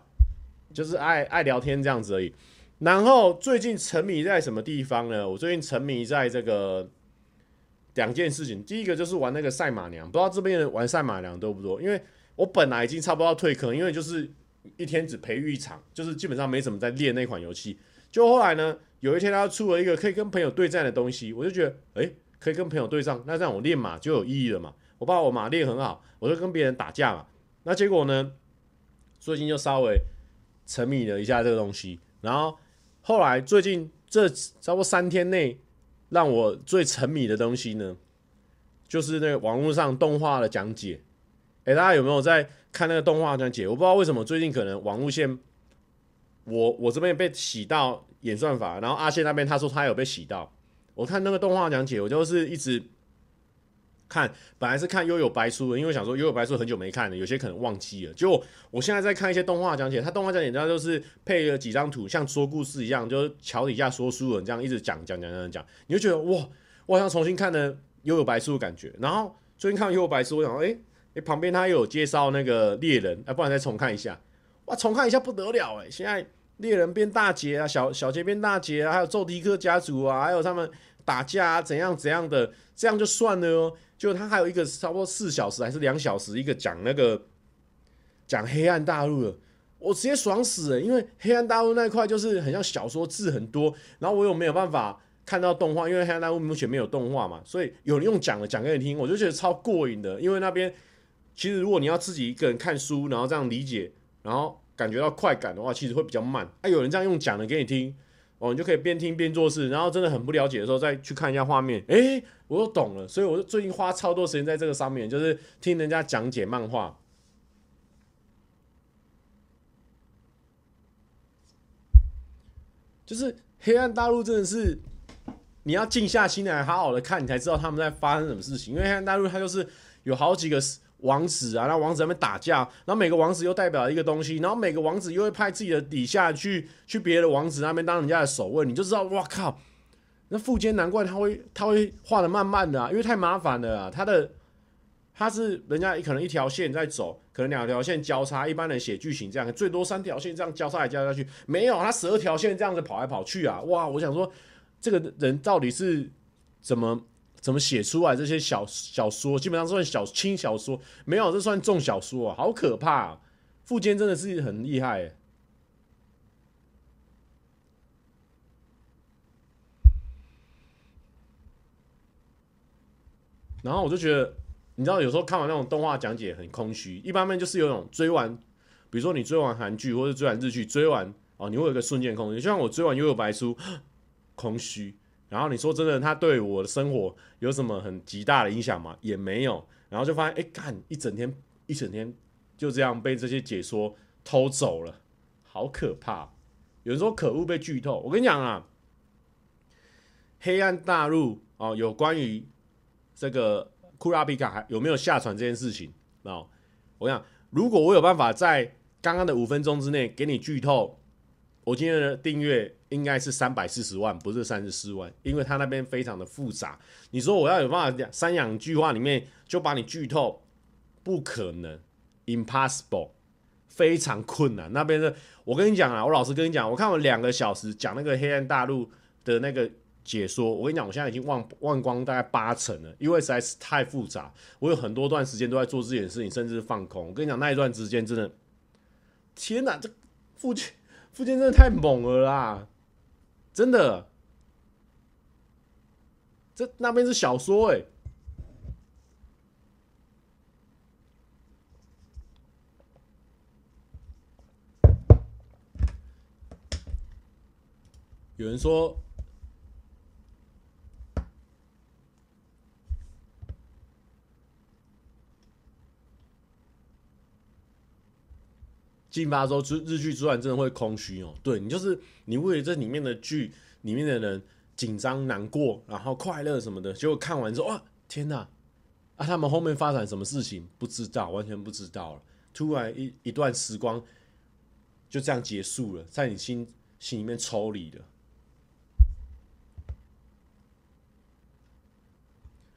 就是爱爱聊天这样子而已。然后最近沉迷在什么地方呢？我最近沉迷在这个。两件事情，第一个就是玩那个赛马娘，不知道这边人玩赛马娘多不多？因为我本来已经差不多要退坑，因为就是一天只培育一场，就是基本上没怎么在练那款游戏。就后来呢，有一天他出了一个可以跟朋友对战的东西，我就觉得，诶、可以跟朋友对战，那这样我练马就有意义了嘛。我把我马练很好，我就跟别人打架嘛。那结果呢，最近就稍微沉迷了一下这个东西，然后后来最近这差不多三天内，让我最沉迷的东西呢，就是那个网络上动画的讲解。哎，大家有没有在看那个动画讲解？我不知道为什么最近可能网路线，我我这边被洗到演算法，然后阿宪那边他说他有被洗到。我看那个动画讲解，我就是一直看，本来是看《幽游白书》的，因为想说《幽游白书》很久没看了，有些可能忘记了。结果我现在在看一些动画讲解，他动画讲解他就是配了几张图，像说故事一样，就是桥底下说书人这样一直讲讲讲讲讲，你就觉得哇，我好像重新看了《幽游白书》的感觉。然后最近看《幽游白书》，我想说，哎、哎，旁边他又有介绍那个猎人，哎，不然再重看一下，哇，重看一下不得了哎！现在猎人变大杰啊，小小杰变大杰啊，还有宙迪克家族啊，还有他们打架啊，怎样怎样的，这样就算了哦。就他还有一个差不多四小时还是两小时，一个讲那个讲黑暗大陆的，我直接爽死了，因为黑暗大陆那块就是很像小说，字很多，然后我又没有办法看到动画，因为黑暗大陆目前没有动画嘛，所以有人用讲的讲给你听，我就觉得超过瘾的，因为那边。其实，如果你要自己一个人看书，然后这样理解，然后感觉到快感的话，其实会比较慢。啊，有人这样用讲的给你听，哦，你就可以边听边做事，然后真的很不了解的时候，再去看一下画面，诶，我都懂了。所以，我最近花超多时间在这个上面，就是听人家讲解漫画。就是黑暗大陆真的是，你要静下心来好好的看，你才知道他们在发生什么事情。因为黑暗大陆它就是有好几个。王子啊，然后王子在那边打架，然后每个王子又代表一个东西，然后每个王子又会派自己的底下去去别的王子那边当人家的守卫，你就知道，哇靠！那富坚难怪他会他会画的慢慢的啊，因为太麻烦了。他的他是人家可能一条线在走，可能两条线交叉，一般人写剧情这样，最多三条线这样交叉来交叉去，没有他十二条线这样子跑来跑去啊，哇！我想说，这个人到底是怎么？怎么写出来这些小小说？基本上算小轻小说，没有，这算重小说啊，好可怕啊！富坚真的是很厉害欸。然后我就觉得，你知道，有时候看完那种动画讲解很空虚，一方面就是有种追完，比如说你追完韩剧或者追完日剧，追完哦，你会有一个瞬间空虚，就像我追完《幽游白书》，空虚。然后你说真的，他对我的生活有什么很极大的影响吗？也没有。然后就发现，哎，干一整天，一整天就这样被这些解说偷走了，好可怕！有人说可恶被剧透，我跟你讲啊，黑暗大陆哦，有关于这个库拉皮卡还有没有下船这件事情哦，我跟你讲，如果我有办法在刚刚的五分钟之内给你剧透。我今天的订阅应该是三百四十万，不是三十四万，因为他那边非常的复杂。你说我要有办法讲三两句话里面就把你剧透，不可能，impossible，非常困难。那边的，我跟你讲啊，我老实跟你讲，我看我两个小时讲那个黑暗大陆的那个解说，我跟你讲，我现在已经忘忘光大概八成了，因为实在是太复杂。我有很多段时间都在做这件事情，甚至放空。我跟你讲，那一段时间真的，天哪，这父亲。附近真的太猛了啦！真的，这那边是小说哎、有人说。进发说日日剧突然真的会空虚哦，对，你就是你为了这里面的剧里面的人紧张难过，然后快乐什么的，结果看完之后哇，天哪啊！他们后面发展什么事情不知道，完全不知道了。突然一一段时光就这样结束了，在你心心里面抽离了。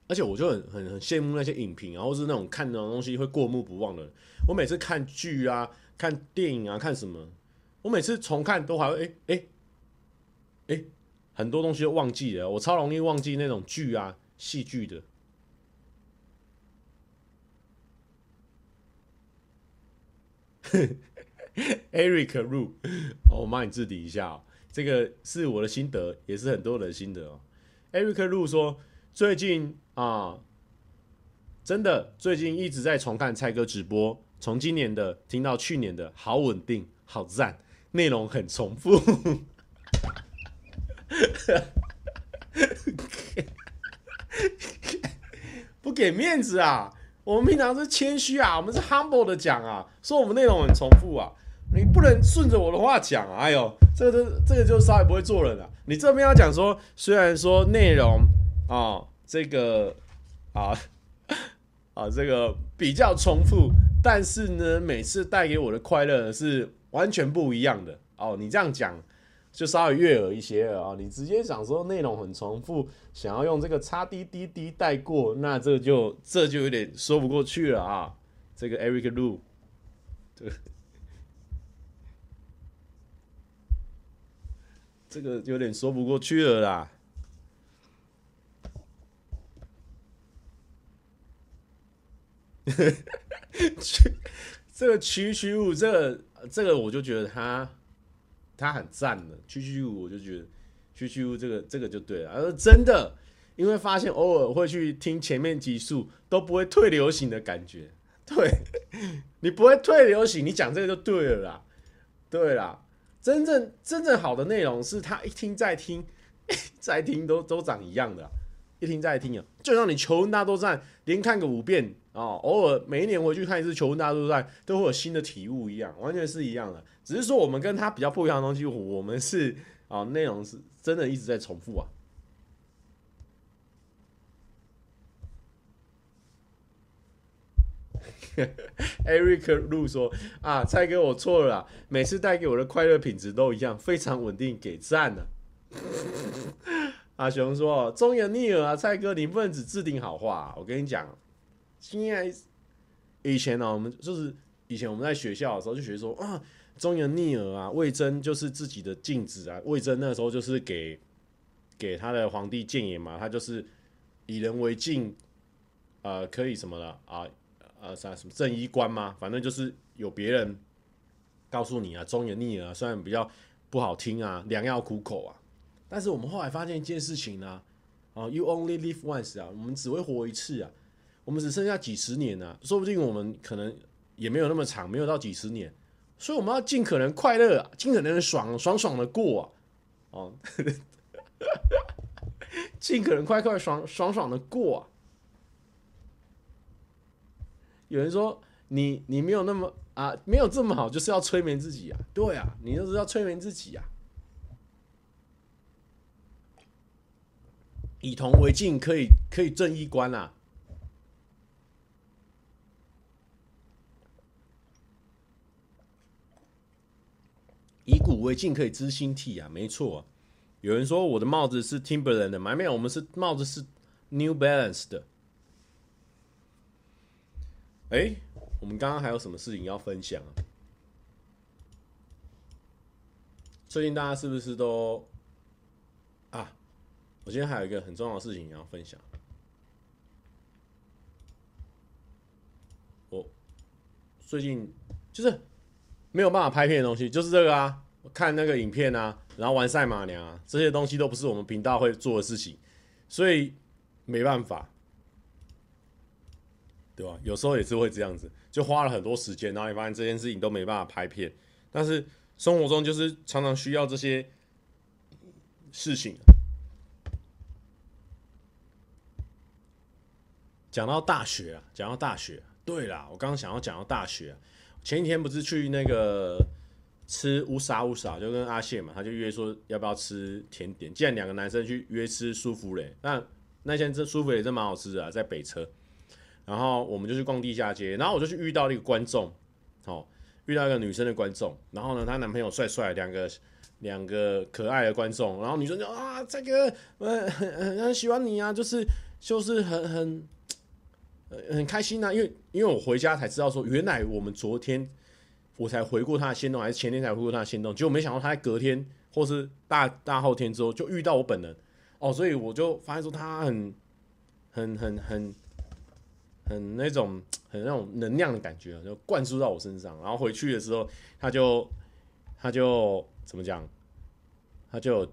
而且我就很很很羡慕那些影评，然后是那种看那种东西会过目不忘的人。我每次看剧啊。看电影啊，看什么？我每次重看都还会哎哎哎，很多东西都忘记了。我超容易忘记那种剧啊、戏剧的。[laughs] Eric Ru，我帮你置顶一下哦。这个是我的心得，也是很多人心得哦。Eric Ru 说，最近啊，真的最近一直在重看蔡哥直播，从今年的听到去年的，好稳定，好赞，内容很重复。[laughs] 不给面子啊！我们平常是谦虚啊，我们是 humble 的讲啊，说我们内容很重复啊，你不能顺着我的话讲！哎呦，这个这个就稍微不会做人了。你这边要讲说，虽然说内容啊，这个啊啊这个比较重复，但是呢，每次带给我的快乐是完全不一样的哦。你这样讲。就稍微悦耳一些了啊！你直接想说内容很重复，想要用这个叉滴滴滴带过，那这就这就有点说不过去了啊！这个 Eric Lu，这个 [laughs] 这个有点说不过去了啦。[laughs] [laughs] 这个区区物，这个这个我就觉得他。他很赞的，区区五我就觉得区区五这个这个就对了。他说真的，因为发现偶尔会去听前面集数都不会退流行的感觉。对，[laughs] 你不会退流行，你讲这个就对了啦。对啦，真正真正好的内容是他一听再听，[laughs] 再听都都长一样的，一听再听啊，就像你求婚大作战连看个五遍哦，偶尔每一年回去看一次求婚大作战，都会有新的体悟一样，完全是一样的。只是说我们跟他比较不一样的东西，我们是啊，内容是真的一直在重复啊。[laughs] Eric 路说啊，蔡哥我错了，每次带给我的快乐品质都一样，非常稳定，给赞了。阿雄说忠言逆耳啊，蔡哥你不能只制定好话，我跟你讲，现在以前呢，我们就是以前我们在学校的时候就学说啊。忠言逆耳啊，魏征就是自己的镜子啊。魏征那时候就是给给他的皇帝谏言嘛，他就是以人为镜，呃，可以什么了啊？呃，啥什么正衣冠吗？反正就是有别人告诉你啊，忠言逆耳啊，虽然比较不好听啊，良药苦口啊。但是我们后来发现一件事情呢，啊，You only live once 啊，我们只会活一次啊，我们只剩下几十年啊，说不定我们可能也没有那么长，没有到几十年。所以我们要尽可能快乐，尽可能爽爽爽的过啊，哦，[laughs] 尽可能快快爽爽爽的过啊。有人说你你没有那么啊，没有这么好，就是要催眠自己啊。对啊，你就是要催眠自己啊。以铜为镜，可以可以正衣冠啊。以古为镜，可以知兴替啊，没错。有人说我的帽子是 Timberland 的，没有，我们是帽子是 New Balance 的。哎、我们刚刚还有什么事情要分享啊？最近大家是不是都？我今天还有一个很重要的事情要分享。我最近就是。没有办法拍片的东西就是这个啊，看那个影片啊，然后玩赛马娘啊，这些东西都不是我们频道会做的事情，所以没办法，对吧？有时候也是会这样子，就花了很多时间，然后你发现这件事情都没办法拍片，但是生活中就是常常需要这些事情。讲到大学啊，讲到大学，对啦，我刚刚想要讲到大学。前几天不是去那个吃乌沙乌沙，就跟阿谢嘛，他就约说要不要吃甜点。既然两个男生去约吃舒芙蕾，那那间这舒芙蕾真蛮好吃的啊，在北车。然后我们就去逛地下街，然后我就去遇到了一个观众，哦，遇到一个女生的观众。然后呢，她男朋友帅帅，两个两个可爱的观众。然后女生就啊，这个我很很喜欢你啊，就是就是很很。呃很开心呐、啊，因为因为我回家才知道说，原来我们昨天我才回过他的限动，还是前天才回过他的限动，结果没想到他在隔天或是大大后天之后就遇到我本人哦，所以我就发现说他很很很很很那种很那种能量的感觉，就灌输到我身上。然后回去的时候，他就他就怎么讲，他就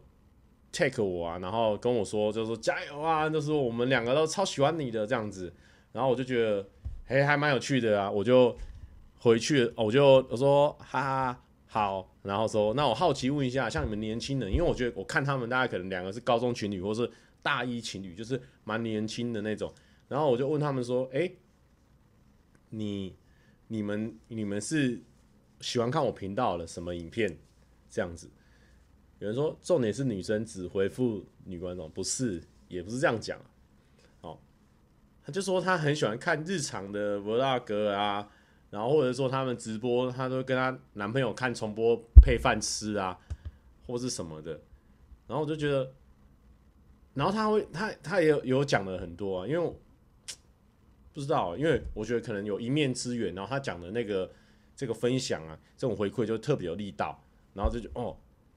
take 我啊，然后跟我说，就说加油啊，就是说我们两个都超喜欢你的这样子，然后我就觉得，嘿，还蛮有趣的啊，我就回去，我就我说，哈哈，好，然后说，那我好奇问一下，像你们年轻人，因为我觉得我看他们大概可能两个是高中情侣，或是大一情侣，就是蛮年轻的那种，然后我就问他们说，哎，你、你们、你们是喜欢看我频道的什么影片？这样子。有人说，重点是女生只回复女观众，不是，也不是这样讲。哦，他就说他很喜欢看日常的 vlog 啊，然后或者说他们直播，他都跟他男朋友看重播配饭吃啊，或是什么的。然后我就觉得，然后他会，他他也有有讲了很多啊，因为不知道，因为我觉得可能有一面之缘，然后他讲的那个这个分享啊，这种回馈就特别有力道，然后这就哦。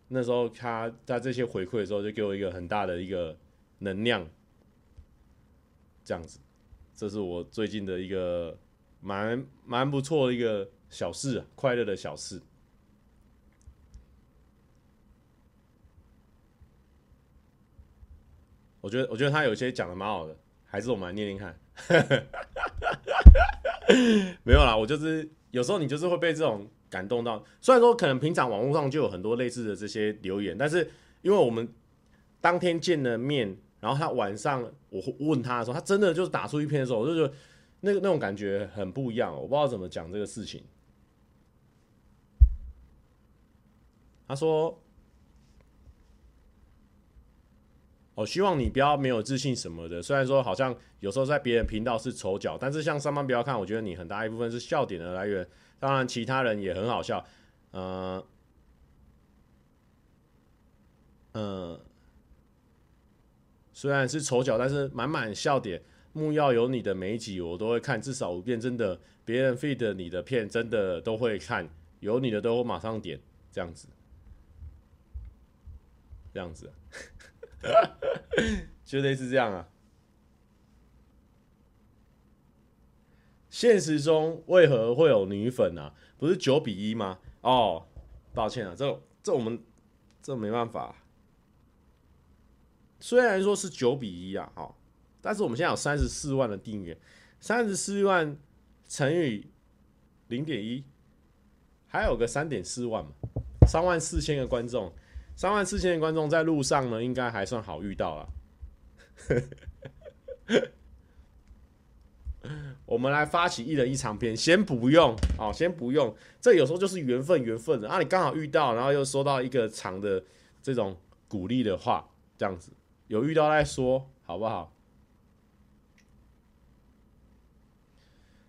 那时候他在这些回馈的时候，就给我一个很大的一个能量，这样子，这是我最近的一个蛮蛮不错的一个小事，快乐的小事。我觉得，我觉得他有些讲的蛮好的，还是我们来念念看。[laughs] 没有啦，我就是有时候你就是会被这种。感动到，虽然说可能平常网络上就有很多类似的这些留言，但是因为我们当天见了面，然后他晚上我问他的时候，他真的就是打出一片的时候，我就觉得那个那种感觉很不一样，我不知道怎么讲这个事情。他说：“我希望你不要没有自信什么的，虽然说好像有时候在别人频道是丑角，但是像上班不要看，我觉得你很大一部分是笑点的来源。”当然，其他人也很好笑，呃，呃，虽然是丑角，但是满满笑点。木曜有你的每一集我都会看，至少五遍。真的，别人 feed 你的片真的都会看，有你的都马上点，这样子，这样子，[laughs] 就类似这样啊。现实中为何会有女粉啊？不是九比一吗？哦，抱歉啊，这这我们这没办法。虽然说是九比一啊，好，但是我们现在有三十四万的订阅，三十四万乘以零点一，还有个三点四万嘛，三万四千个观众，三万四千个观众在路上呢，应该还算好遇到了。[laughs] 我们来发起一人一长篇，先不用，哦，先不用。这有时候就是缘分，缘分的啊，你刚好遇到，然后又收到一个长的这种鼓励的话，这样子有遇到再说，好不好？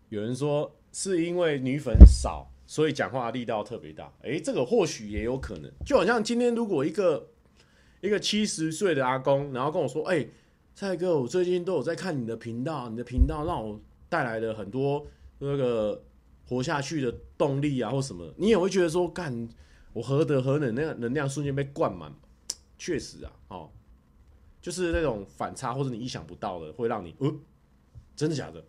有人说是因为女粉少，所以讲话力道特别大。诶，这个或许也有可能。就好像今天如果一个一个七十岁的阿公，然后跟我说：“诶，蔡哥，我最近都有在看你的频道，你的频道让我。”带来的很多那个活下去的动力啊，或什么，你也会觉得说，干，我何德何能，那个能量瞬间被灌满，确实啊，哦，就是那种反差或者你意想不到的，会让你，呃，真的假的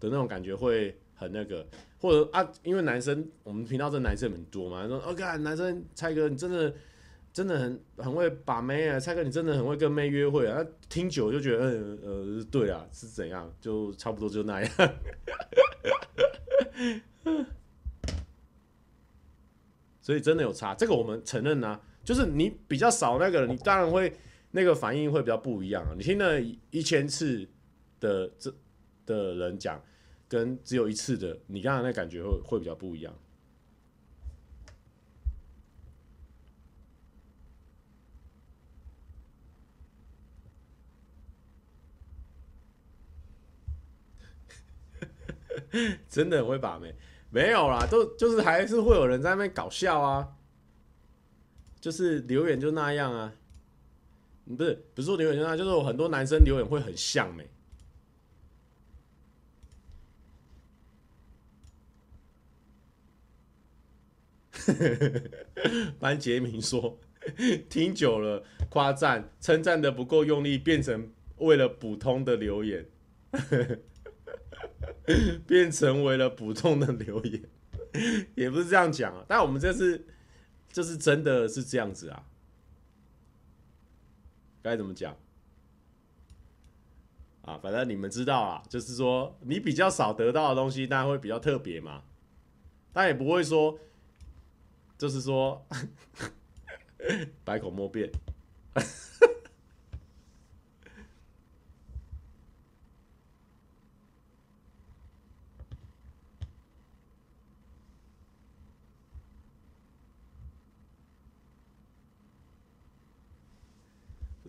的那种感觉会很那个，或者啊，因为男生我们频道这男生很多嘛，说，哦，干，男生蔡哥你真的。真的很很会把妹啊，蔡哥，你真的很会跟妹约会啊！听久就觉得，嗯呃，对啊，是怎样？就差不多就那样。[laughs] 所以真的有差，这个我们承认啊。就是你比较少那个，你当然会那个反应会比较不一样啊。你听了一千次的这的人讲，跟只有一次的，你刚才那感觉会会比较不一样。[laughs] 真的很会把妹，没有啦，都就是还是会有人在那边搞笑啊，就是留言就那样啊，不是不是说留言就那样，就是有很多男生留言会很像妹。[laughs] 班杰明说，听久了夸赞称赞的不够用力，变成为了普通的留言。[laughs] 变成为了普通的留言，[laughs] 也不是这样讲啊。但我们这是，就是真的是这样子啊。该怎么讲？啊，反正你们知道啊，就是说你比较少得到的东西，当然会比较特别嘛。但也不会说，就是说 [laughs] 百口莫辩。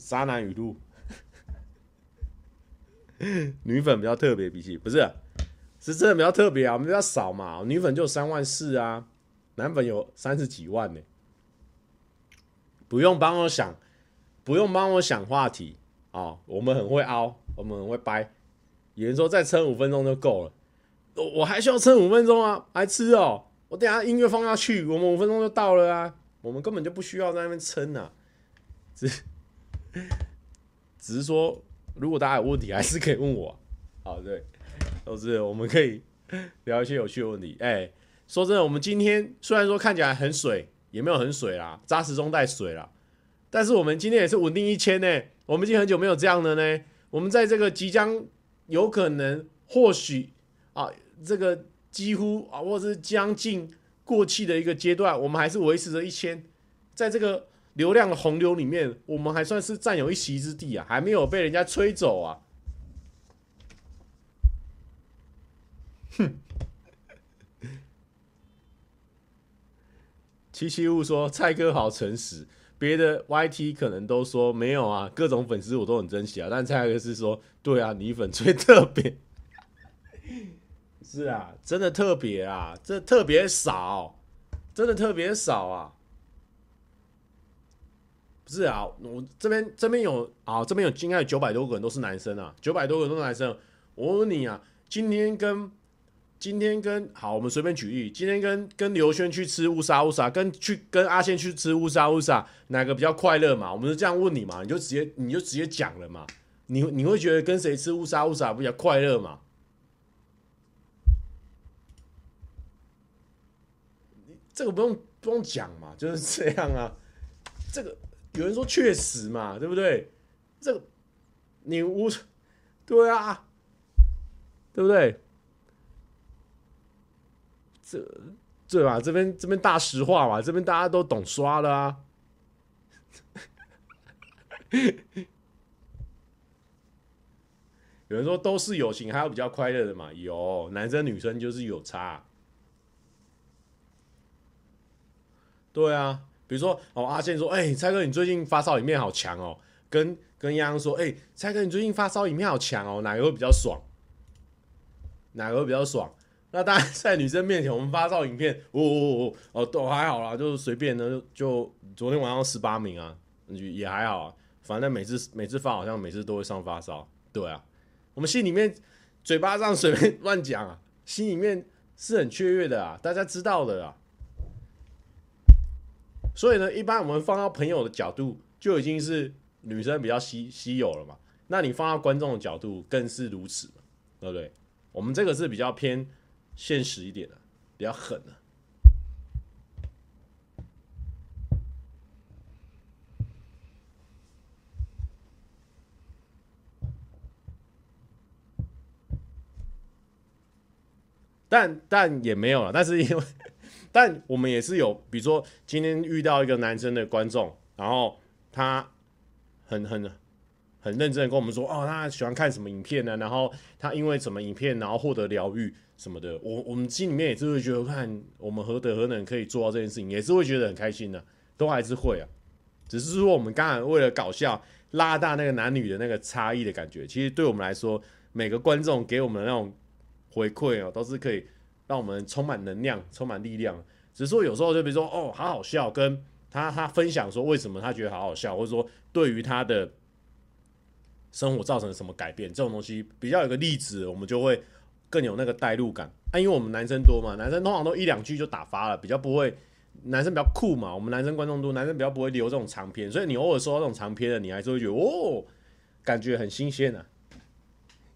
渣男语录，[laughs] 女粉比较特别，比起不是，是真的比较特别啊，我们比较少嘛，女粉就三万四啊，男粉有三十几万呢，不用帮我想，不用帮我想话题啊，我们很会凹，我们很会掰，有人说再撑五分钟就够了，我我还需要撑五分钟啊，还吃哦，我等下音乐放下去，我们五分钟就到了啊，我们根本就不需要在那边撑啊，只。[laughs] [laughs] 只是说，如果大家有问题，还是可以问我。好，对，都是我们可以聊一些有趣的问题。哎、说真的，我们今天虽然说看起来很水，也没有很水啦，扎实中带水啦，但是我们今天也是稳定一千呢。我们已经很久没有这样的呢。我们在这个即将有可能、或许啊，这个几乎啊，或者是将近过气的一个阶段，我们还是维持着一千，在这个。流量的洪流里面，我们还算是占有一席之地啊，还没有被人家吹走啊。哼，七七五说蔡哥好诚实，别的 YT 可能都说没有啊，各种粉丝我都很珍惜啊，但蔡哥是说，对啊，你粉最特别，[laughs] 是啊，真的特别啊，这特别少，真的特别少啊。是啊，我这边这边有啊，这边有应该有九百多个人都是男生啊，九百多个人都是男生。我问你啊，今天跟今天跟好，我们随便举例，今天跟跟刘轩去吃乌沙乌沙，跟去跟阿宪去吃乌沙乌沙，哪个比较快乐嘛？我们是这样问你嘛？你就直接你就直接讲了嘛？你你会觉得跟谁吃乌沙乌沙比较快乐嘛？这个不用不用讲嘛，就是这样啊，这个。有人说确实嘛，对不对？这个你无 [laughs] 对啊，对不对？这对吧？这边这边大实话嘛，这边大家都懂刷了啊。[laughs] 有人说都是友情，还有比较快乐的嘛？有，男生女生就是有差。对啊。比如说，哦，阿健说，哎、蔡哥，你最近发烧影片好强哦。跟跟央央说，哎、蔡哥，你最近发烧影片好强哦，哪个会比较爽？哪个会比较爽？那当然，在女生面前，我们发烧影片，哦哦哦哦，都还好啦，就随便的，就昨天晚上十八名啊，也还好啊。反正每次每次发，好像每次都会上发烧。对啊，我们心里面嘴巴上随便乱讲啊，心里面是很雀跃的啊，大家知道的啊。所以呢，一般我们放到朋友的角度，就已经是女生比较稀稀有了嘛。那你放到观众的角度，更是如此嘛，对不对？我们这个是比较偏现实一点的，比较狠的。但但也没有了，但是因为。但我们也是有，比如说今天遇到一个男生的观众，然后他很很很认真的跟我们说，哦，他喜欢看什么影片呢？然后他因为什么影片，然后获得疗愈什么的。我我们心里面也是会觉得，看我们何德何能可以做到这件事情，也是会觉得很开心的，都还是会啊。只是说我们刚才为了搞笑拉大那个男女的那个差异的感觉，其实对我们来说，每个观众给我们的那种回馈哦，都是可以。让我们充满能量，充满力量。只是说有时候就比如说哦，好好笑，跟他他分享说为什么他觉得好好笑，或者说对于他的生活造成什么改变，这种东西比较有个例子，我们就会更有那个代入感。啊，因为我们男生多嘛，男生通常都一两句就打发了，比较不会，男生比较酷嘛。我们男生观众多，男生比较不会留这种长篇，所以你偶尔收到这种长篇的，你还是会觉得哦，感觉很新鲜啊。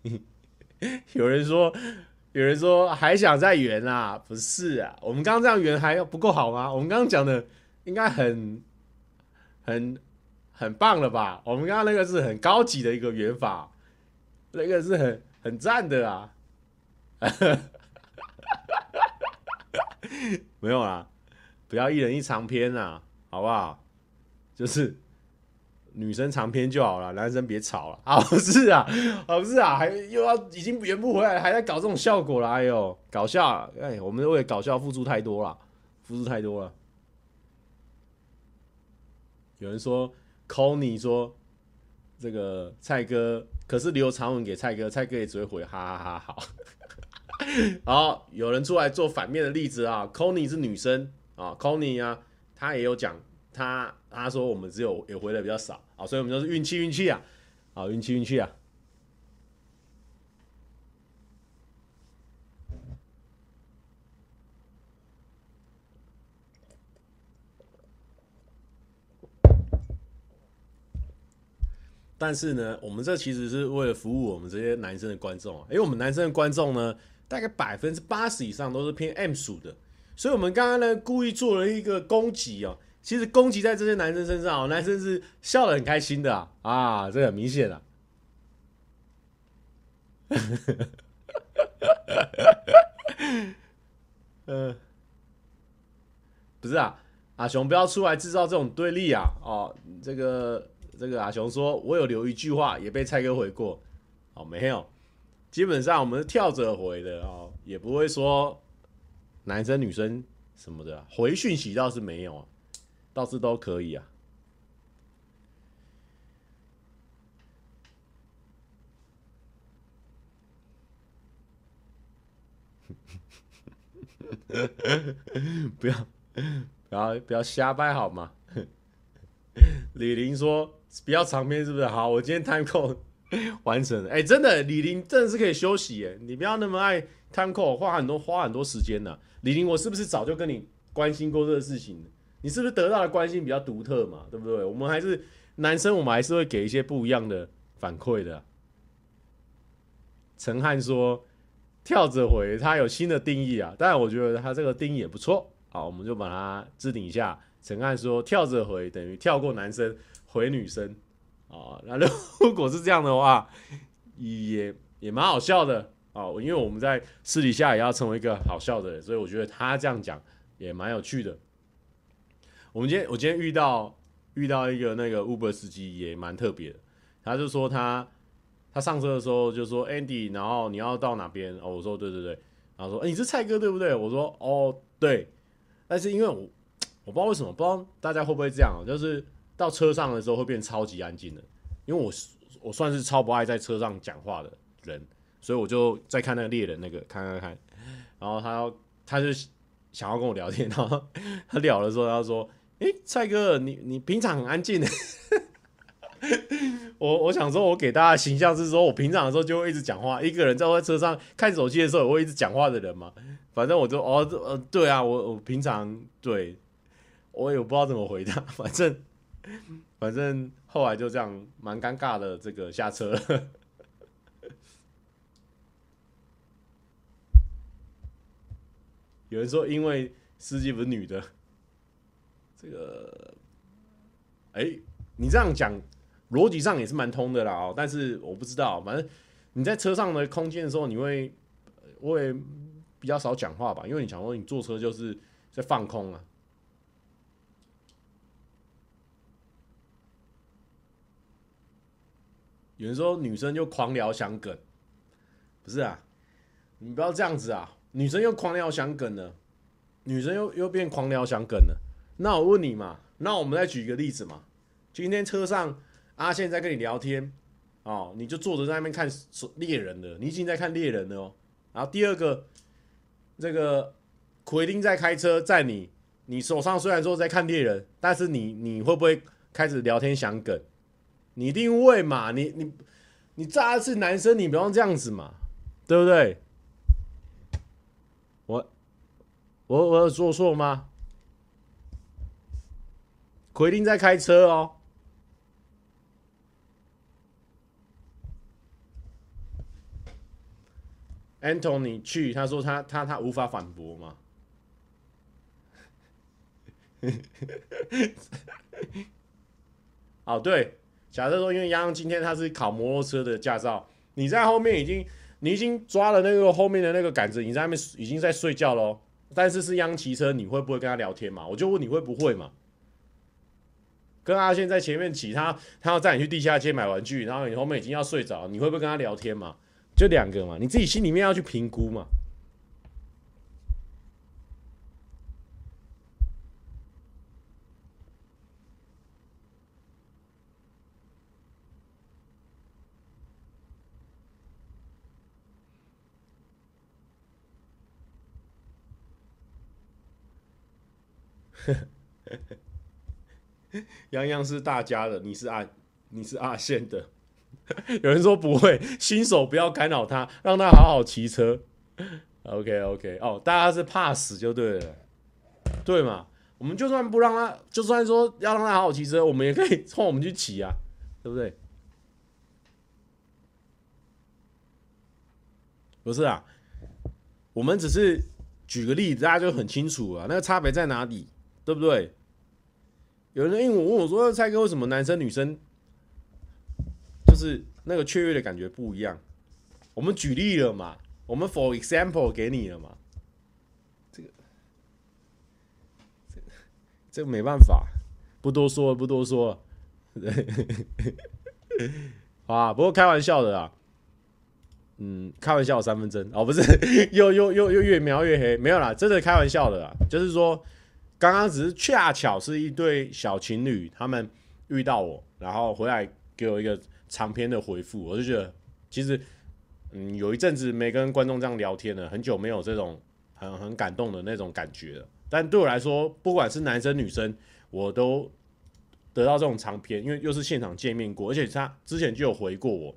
[laughs] 有人说。有人说还想再圆啊？不是啊，我们刚刚这样圆还不够好吗？我们刚刚讲的应该很、很、很棒了吧？我们刚刚那个是很高级的一个圆法，那个是很很赞的啊。[laughs] 没有啦，不要一人一长篇啊，好不好？就是女生长篇就好了，男生别吵了。[laughs] 啊，不是啊，啊不是啊，还又要已经圆不回来，还在搞这种效果了。哎呦，搞笑！哎，我们为搞笑付出太多了，付出太多了。有人说，call 你说这个蔡哥，可是留长文给蔡哥，蔡哥也只会回哈哈哈哈。好。[laughs] 好，有人出来做反面的例子啊，Connie 是女生啊，Connie 啊，她也有讲，他他说我们只有也回的比较少啊，所以我们就是运气运气啊，好运气运气啊。但是呢，我们这其实是为了服务我们这些男生的观众啊，因为我们男生的观众呢。大概百分之八十以上都是偏 M 属的，所以我们刚刚呢故意做了一个攻击哦。其实攻击在这些男生身上，男生是笑得很开心的啊，啊，这很明显啊。嗯，[laughs] 不是啊，阿雄不要出来制造这种对立啊！哦，这个这个阿雄说，我有留一句话，也被蔡哥回过，哦，没有。基本上我们是跳着回的哦，也不会说男生女生什么的回讯息倒是没有，倒是都可以啊。[laughs] 不要不要不要瞎掰好吗？[laughs] 李玲说不要长篇是不是？好，我今天 time code。完成了，哎、真的，李玲真的是可以休息，哎，你不要那么爱 time code，花很多花很多时间呢。李玲，我是不是早就跟你关心过这个事情？你是不是得到的关心比较独特嘛？对不对？我们还是男生，我们还是会给一些不一样的反馈的。陈汉说跳着回，他有新的定义啊，当然我觉得他这个定义也不错，好，我们就把它置顶一下。陈汉说跳着回等于跳过男生回女生。啊，那如果是这样的话，也也蛮好笑的啊。因为我们在私底下也要成为一个好笑的人，所以我觉得他这样讲也蛮有趣的。我们今天我今天遇到遇到一个那个 Uber 司机也蛮特别的，他就说他他上车的时候就说 Andy，然后你要到哪边？哦，我说对对对，然后说，欸，你是蔡哥对不对？我说哦对，但是因为我我不知道为什么，不知道大家会不会这样，就是。到车上的时候会变超级安静的，因为我我算是超不爱在车上讲话的人，所以我就在看那个猎人那个看看看，然后他他就想要跟我聊天，然后他聊的时候他说：“诶、欸，蔡哥，你你平常很安静的。[laughs] ”我我想说，我给大家形象是说我平常的时候就会一直讲话，一个人在在车上看手机的时候我会一直讲话的人嘛。反正我就哦呃对啊，我我平常对我也不知道怎么回答，反正。反正后来就这样，蛮尴尬的。这个下车了，[laughs] 有人说因为司机不是女的，这个，哎，你这样讲逻辑上也是蛮通的啦。但是我不知道，反正你在车上的空间的时候，你会会比较少讲话吧？因为你想说你坐车就是在放空啊。有人说女生就狂聊想梗，不是啊？你不要这样子啊！女生又狂聊想梗了，女生又又变狂聊想梗了。那我问你嘛，那我们再举一个例子嘛。今天车上阿宪在跟你聊天哦，你就坐着在那边看猎人的，你已经在看猎人了哦。然后第二个，这个奎丁在开车载你，你手上虽然说在看猎人，但是你你会不会开始聊天想梗？你一定会嘛？你你你乍是男生，你不用这样子嘛，对不对？我我我有做错吗？奎丁在开车哦。Antony 去，他说他他他无法反驳吗？[laughs] 哦，对，假设说因为央今天他是考摩托车的驾照，你在后面已经你已经抓了那个后面的那个杆子，你在那边已经在睡觉喽。但是是央骑车，你会不会跟他聊天嘛？我就问你会不会嘛？跟阿宪在前面骑，他他要带你去地下街买玩具，然后你后面已经要睡着，你会不会跟他聊天嘛？就两个嘛，你自己心里面要去评估嘛。呵 [laughs] 呵 [laughs] 洋洋是大家的，你是阿你是阿宪的。[laughs] 有人说不会，新手不要干扰他，让他好好骑车。OK OK，哦，大家是怕死就对了，对嘛？我们就算不让他，就算说要让他好好骑车，我们也可以冲我们去骑啊，对不对？不是啊，我们只是举个例子，大家就很清楚啊，那个差别在哪里？对不对？有人因为我问我说：“蔡哥，为什么男生女生就是那个雀跃的感觉不一样？”我们举例了嘛，我们 for example 给你了嘛。这个，这个，没办法，不多说了，不多说了。[laughs] 啊，不过开玩笑的啊。嗯，开玩笑三分真哦，不是，又又又又越描越黑，没有啦，真的开玩笑的啦，就是说。刚刚只是恰巧是一对小情侣，他们遇到我，然后回来给我一个长篇的回复，我就觉得其实，嗯，有一阵子没跟观众这样聊天了，很久没有这种很很感动的那种感觉了。但对我来说，不管是男生女生，我都得到这种长篇，因为又是现场见面过，而且他之前就有回过我，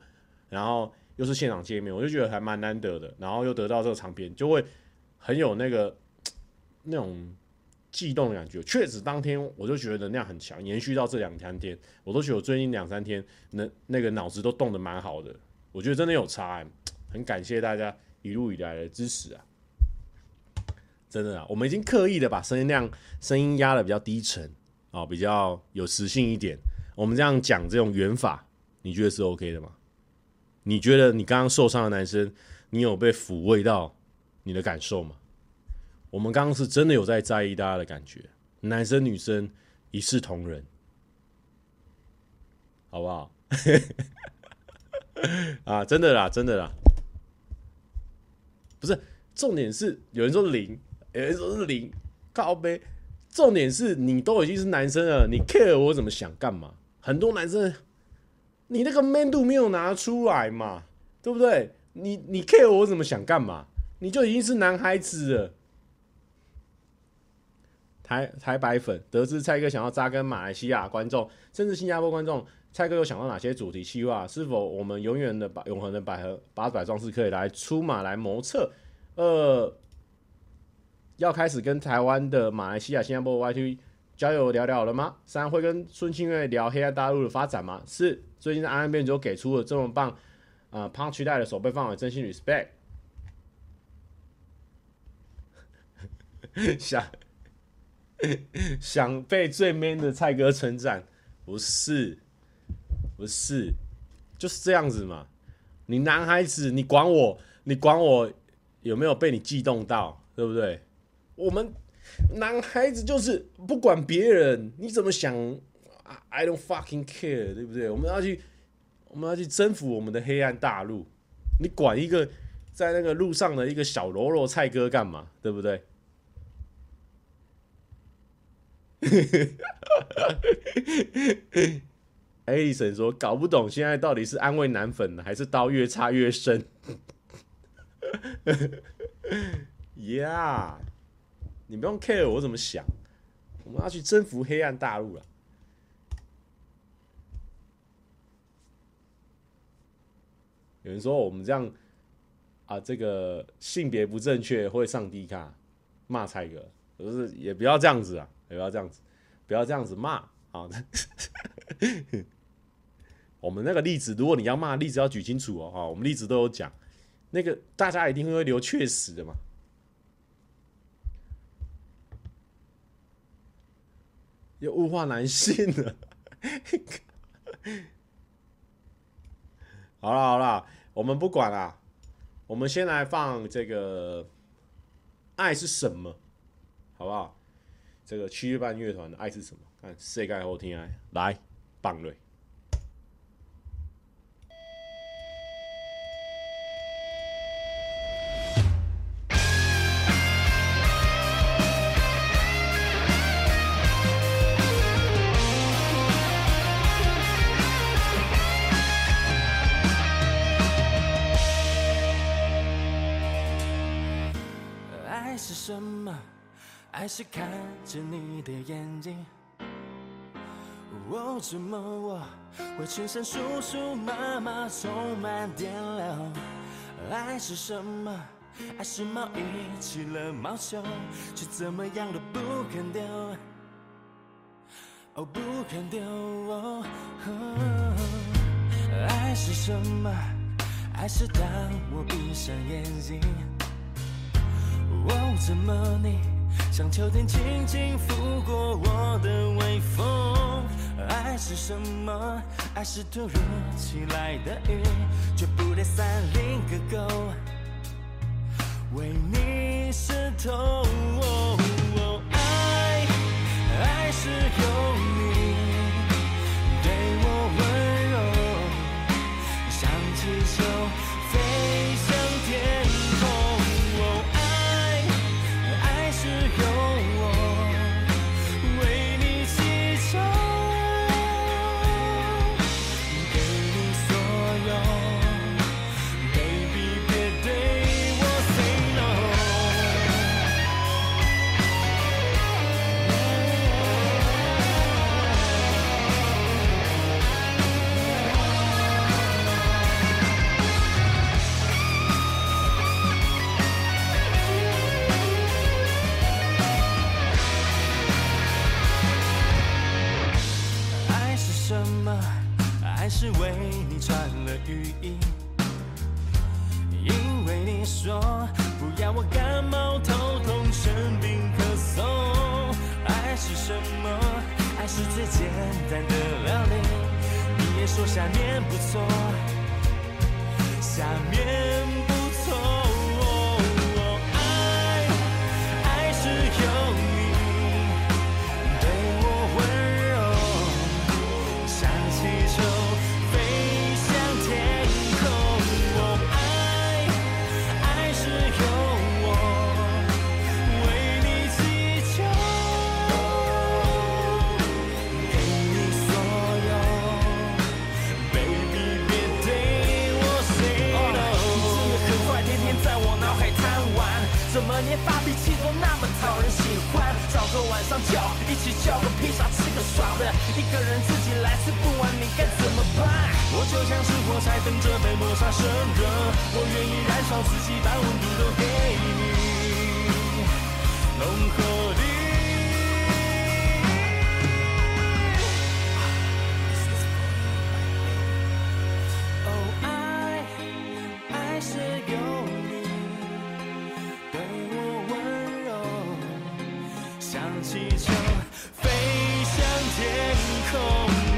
然后又是现场见面，我就觉得还蛮难得的。然后又得到这个长篇，就会很有那个那种。悸动的感觉，确实当天我就觉得能量很强，延续到这两三天，我都觉得我最近两三天那那个脑子都动得蛮好的，我觉得真的有差，欸，很感谢大家一路以来的支持啊，真的啊，我们已经刻意的把声音量声音压的比较低沉啊，比较有磁性一点，我们这样讲这种语法，你觉得是 OK 的吗？你觉得你刚刚受伤的男生，你有被抚慰到你的感受吗？我们刚刚是真的有在在意大家的感觉，男生女生一视同仁，好不好？[laughs] 啊，真的啦，真的啦，不是重点是有人说零，有人说是零，靠杯。重点是你都已经是男生了，你 care 我怎么想干嘛？很多男生，你那个 man 度没有拿出来嘛，对不对？你你 care 我怎么想干嘛？你就已经是男孩子了。台台白粉得知蔡哥想要扎根马来西亚观众，甚至新加坡观众，蔡哥有想到哪些主题企划？是否我们永远的把永恒的百合八百壮士可以来出马来谋策？呃，要开始跟台湾的马来西亚、新加坡 YT 交友聊聊了吗？三会跟孙庆月聊黑暗大陆的发展吗？四最近的安安编就给出了这么棒啊、呃、Punch 带的手背范围，真心 respect。下。[laughs] [laughs] 想被最 man 的蔡哥称赞，不是，不是，就是这样子嘛。你男孩子，你管我，你管我有没有被你激动到，对不对？我们男孩子就是不管别人你怎么想，I don't fucking care，对不对？我们要去，我们要去征服我们的黑暗大陆。你管一个在那个路上的一个小喽啰蔡哥干嘛，对不对？艾莉森说：“搞不懂现在到底是安慰男粉还是刀越插越深。[laughs] ”Yeah，你不用 care 我怎么想，我们要去征服黑暗大陆了。有人说我们这样啊，这个性别不正确会上 D 卡骂蔡哥，可是也不要这样子啊。不要这样子，不要这样子骂啊！[laughs] 我们那个例子，如果你要骂，例子要举清楚哦。哈，我们例子都有讲，那个大家一定会留确实的嘛。又物化男性了，[laughs] 好了好了，我们不管了，我们先来放这个爱是什么，好不好？这个七月半乐团的爱是什么？看世界后天爱，来棒瑞。爱是看怎么我会全身酥酥麻麻充满电流？爱是什么？爱是毛衣起了毛球，却怎么样都不肯丢，哦，不肯丢。哦，爱是什么？爱是当我闭上眼睛，哦，怎么你？像秋天轻轻拂过我的微风，爱是什么？爱是突如其来的雨，却不带伞淋个够，为你湿透。哦哦，爱，爱是永语音，因为你说不要我感冒头痛生病咳嗽，爱是什么？爱是最简单的料理，你也说下面不错。下面。了你发脾气都那么讨人喜欢。找个晚上叫，一起叫个披萨，吃个爽的。一个人自己来吃不完，你该怎么办？我就像是火柴，等着被摩擦生热。我愿意燃烧自己，把温度都给你。像气球飞向天空。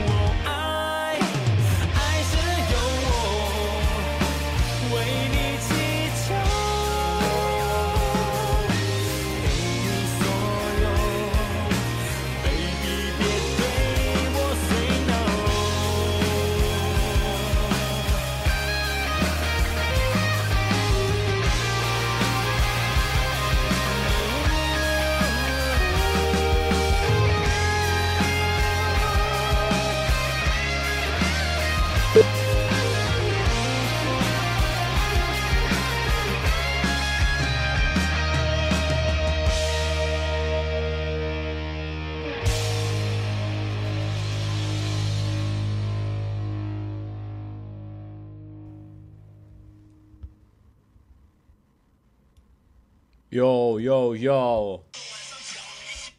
哟哟哟！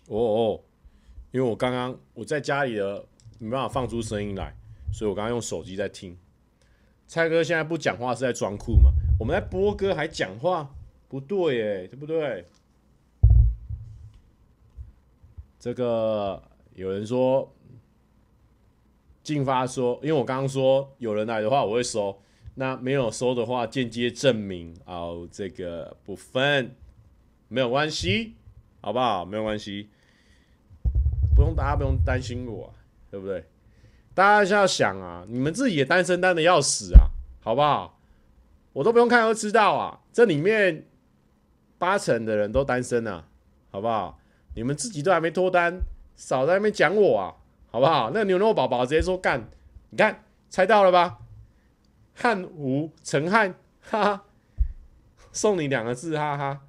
哦哦，因为我刚刚我在家里的没办法放出声音来，所以我刚刚用手机在听。蔡哥现在不讲话是在装酷吗？我们在播歌还讲话，不对耶，对不对？这个有人说，进发说，因为我刚刚说有人来的话我会收，那没有收的话，间接证明哦，这个部分没有关系，好不好？没有关系，不用大家不用担心我啊，对不对？大家是要想啊，你们自己也单身单的要死啊，好不好？我都不用看都知道啊，这里面八成的人都单身啊，好不好？你们自己都还没脱单，少在那边讲我啊，好不好？那牛肉宝宝直接说干，你看猜到了吧？汉吴陈汉，哈哈，送你两个字，哈哈。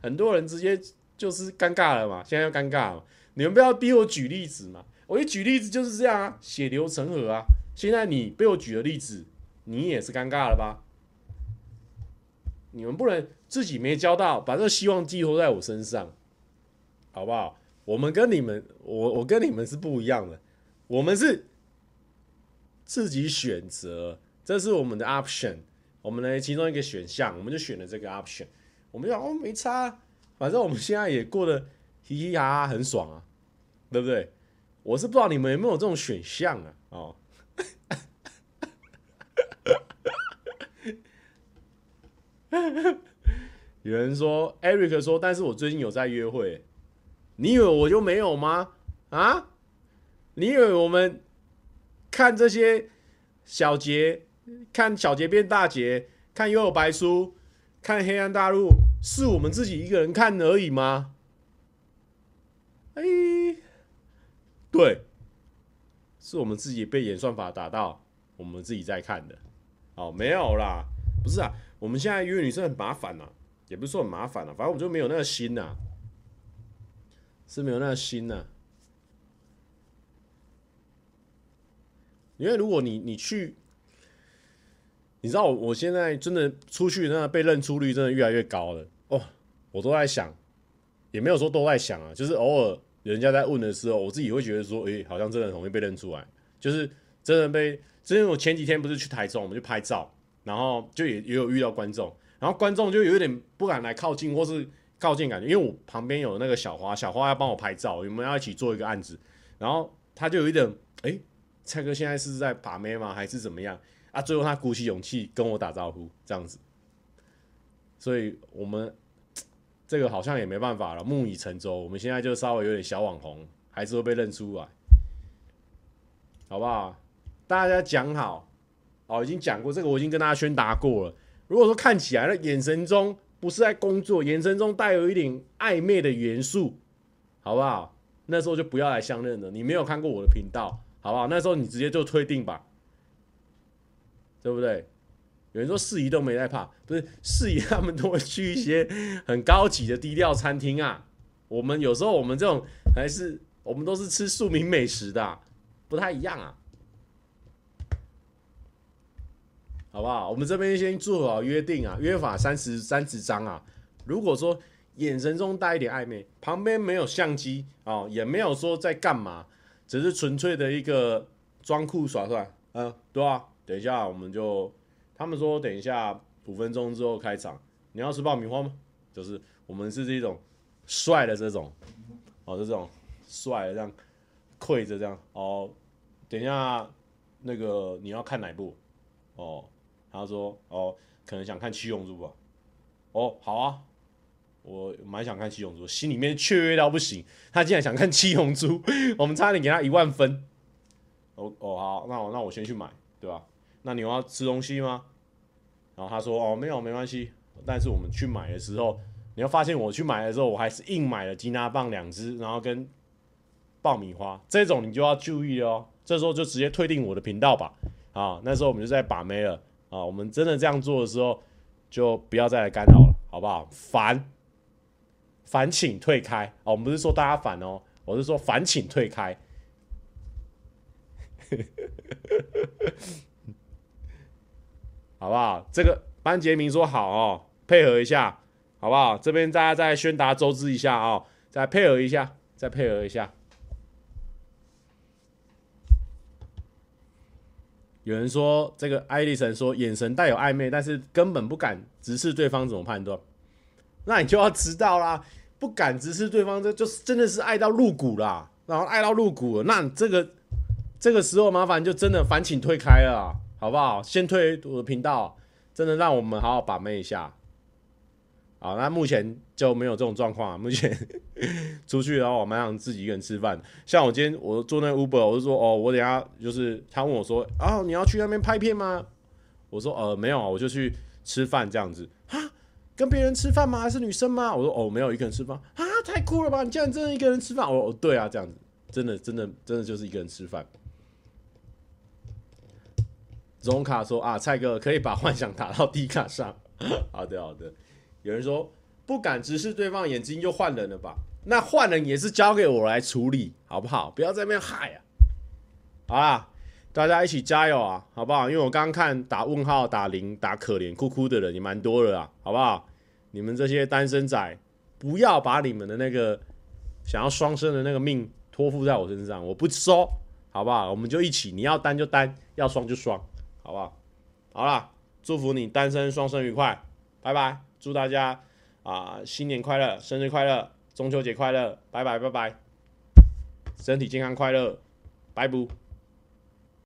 很多人直接就是尴尬了嘛，现在要尴尬了，你们不要逼我举例子嘛。我一举例子就是这样啊，血流成河啊。现在你被我举的例子，你也是尴尬了吧？你们不能自己没交到，把这个希望寄托在我身上，好不好？我们跟你们，我我跟你们是不一样的，我们是自己选择，这是我们的 option，我们的其中一个选项，我们就选了这个 option。我们就哦没差，反正我们现在也过得嘻嘻哈哈，很爽啊，对不对？我是不知道你们有没有这种选项啊？哦，[laughs] 有人说，Eric 说，但是我最近有在约会，你以为我就没有吗？啊？你以为我们看这些小节，看小节变大节，看又有白书，看黑暗大陆，是我们自己一个人看而已吗？哎。对，是我们自己被演算法打到，我们自己在看的。哦，没有啦，不是啊，我们现在约女生很麻烦呐，也不是说很麻烦了，反正我就没有那个心呐，是没有那个心呐。因为如果你你去，你知道我我现在真的出去，那被认出率真的越来越高了哦。我都在想，也没有说都在想啊，就是偶尔。人家在问的时候，我自己会觉得说，诶、好像真的很容易被认出来。就是真的被，之前我前几天不是去台中，我们去拍照，然后就也也有遇到观众，然后观众就有点不敢来靠近，或是靠近感觉，因为我旁边有那个小花，小花要帮我拍照，我们要一起做一个案子，然后他就有一点，诶、蔡哥现在是在把妹吗？还是怎么样？啊，最后他鼓起勇气跟我打招呼，这样子，所以我们。这个好像也没办法了，木已成舟。我们现在就稍微有点小网红，还是会被认出来，好不好？大家讲好，哦，已经讲过这个，我已经跟大家宣达过了。如果说看起来那眼神中不是在工作，眼神中带有一点暧昧的元素，好不好？那时候就不要来相认了。你没有看过我的频道，好不好？那时候你直接就退订吧，对不对？有人说四姨都没在怕，不是四姨他们都会去一些很高级的低调餐厅啊。我们有时候我们这种还是我们都是吃庶民美食的，不太一样啊，好不好？我们这边先做好约定啊，约法三十三十章啊。如果说眼神中带一点暧昧，旁边没有相机哦，也没有说在干嘛，只是纯粹的一个装酷耍帅，嗯，对啊。等一下我们就。他们说等一下五分钟之后开场，你要吃爆米花吗？就是我们是这种帅的这种，哦，这种帅的这样跪着这样哦。等一下那个你要看哪部？哦，他说哦，可能想看七龙珠吧。哦，好啊，我蛮想看七龙珠，心里面雀跃到不行。他竟然想看七龙珠，我们差点给他一万分。哦哦，好，那我那我先去买，对吧？那你要吃东西吗？然后他说：“哦，没有，没关系。但是我们去买的时候，你要发现我去买的时候，我还是硬买了吉拿棒两只，然后跟爆米花这种，你就要注意哦。这时候就直接退订我的频道吧。啊，那时候我们就在把妹了啊。我们真的这样做的时候，就不要再来干扰了，好不好？烦，烦请退开哦。我们不是说大家烦哦，我是说烦请退开。”好不好？这个班杰明说好哦，配合一下，好不好？这边大家再宣达周知一下哦，再配合一下，再配合一下。有人说这个艾丽森说眼神带有暧昧，但是根本不敢直视对方，怎么判断？那你就要知道啦，不敢直视对方，这就是真的是爱到入骨啦，然后爱到入骨，那这个这个时候麻烦就真的烦请退开了。好不好？先推我的频道，真的让我们好好把妹一下。好，那目前就没有这种状况啊。目前 [laughs] 出去然后我蛮想自己一个人吃饭。像我今天我坐那 Uber，我就说哦，我等下就是他问我说啊，你要去那边拍片吗？我说呃没有啊，我就去吃饭这样子。哈，跟别人吃饭吗？还是女生吗？我说哦没有，一个人吃饭啊，太酷了吧！你竟然真的一个人吃饭？我说哦对啊，这样子真的真的真的就是一个人吃饭。荣卡说啊，蔡哥可以把幻想打到 D 卡上。[laughs] 好的好的。有人说不敢直视对方眼睛就换人了吧？那换人也是交给我来处理，好不好？不要在那边嗨啊！好啦，大家一起加油啊，好不好？因为我刚刚看打问号、打零、打可怜、哭哭的人也蛮多的啊，好不好？你们这些单身仔，不要把你们的那个想要双生的那个命托付在我身上，我不收，好不好？我们就一起，你要单就单，要双就双，好不好？好啦，祝福你单身双生愉快，拜拜。祝大家啊新年快乐，生日快乐，中秋节快乐，拜拜拜拜，身体健康快乐，拜拜。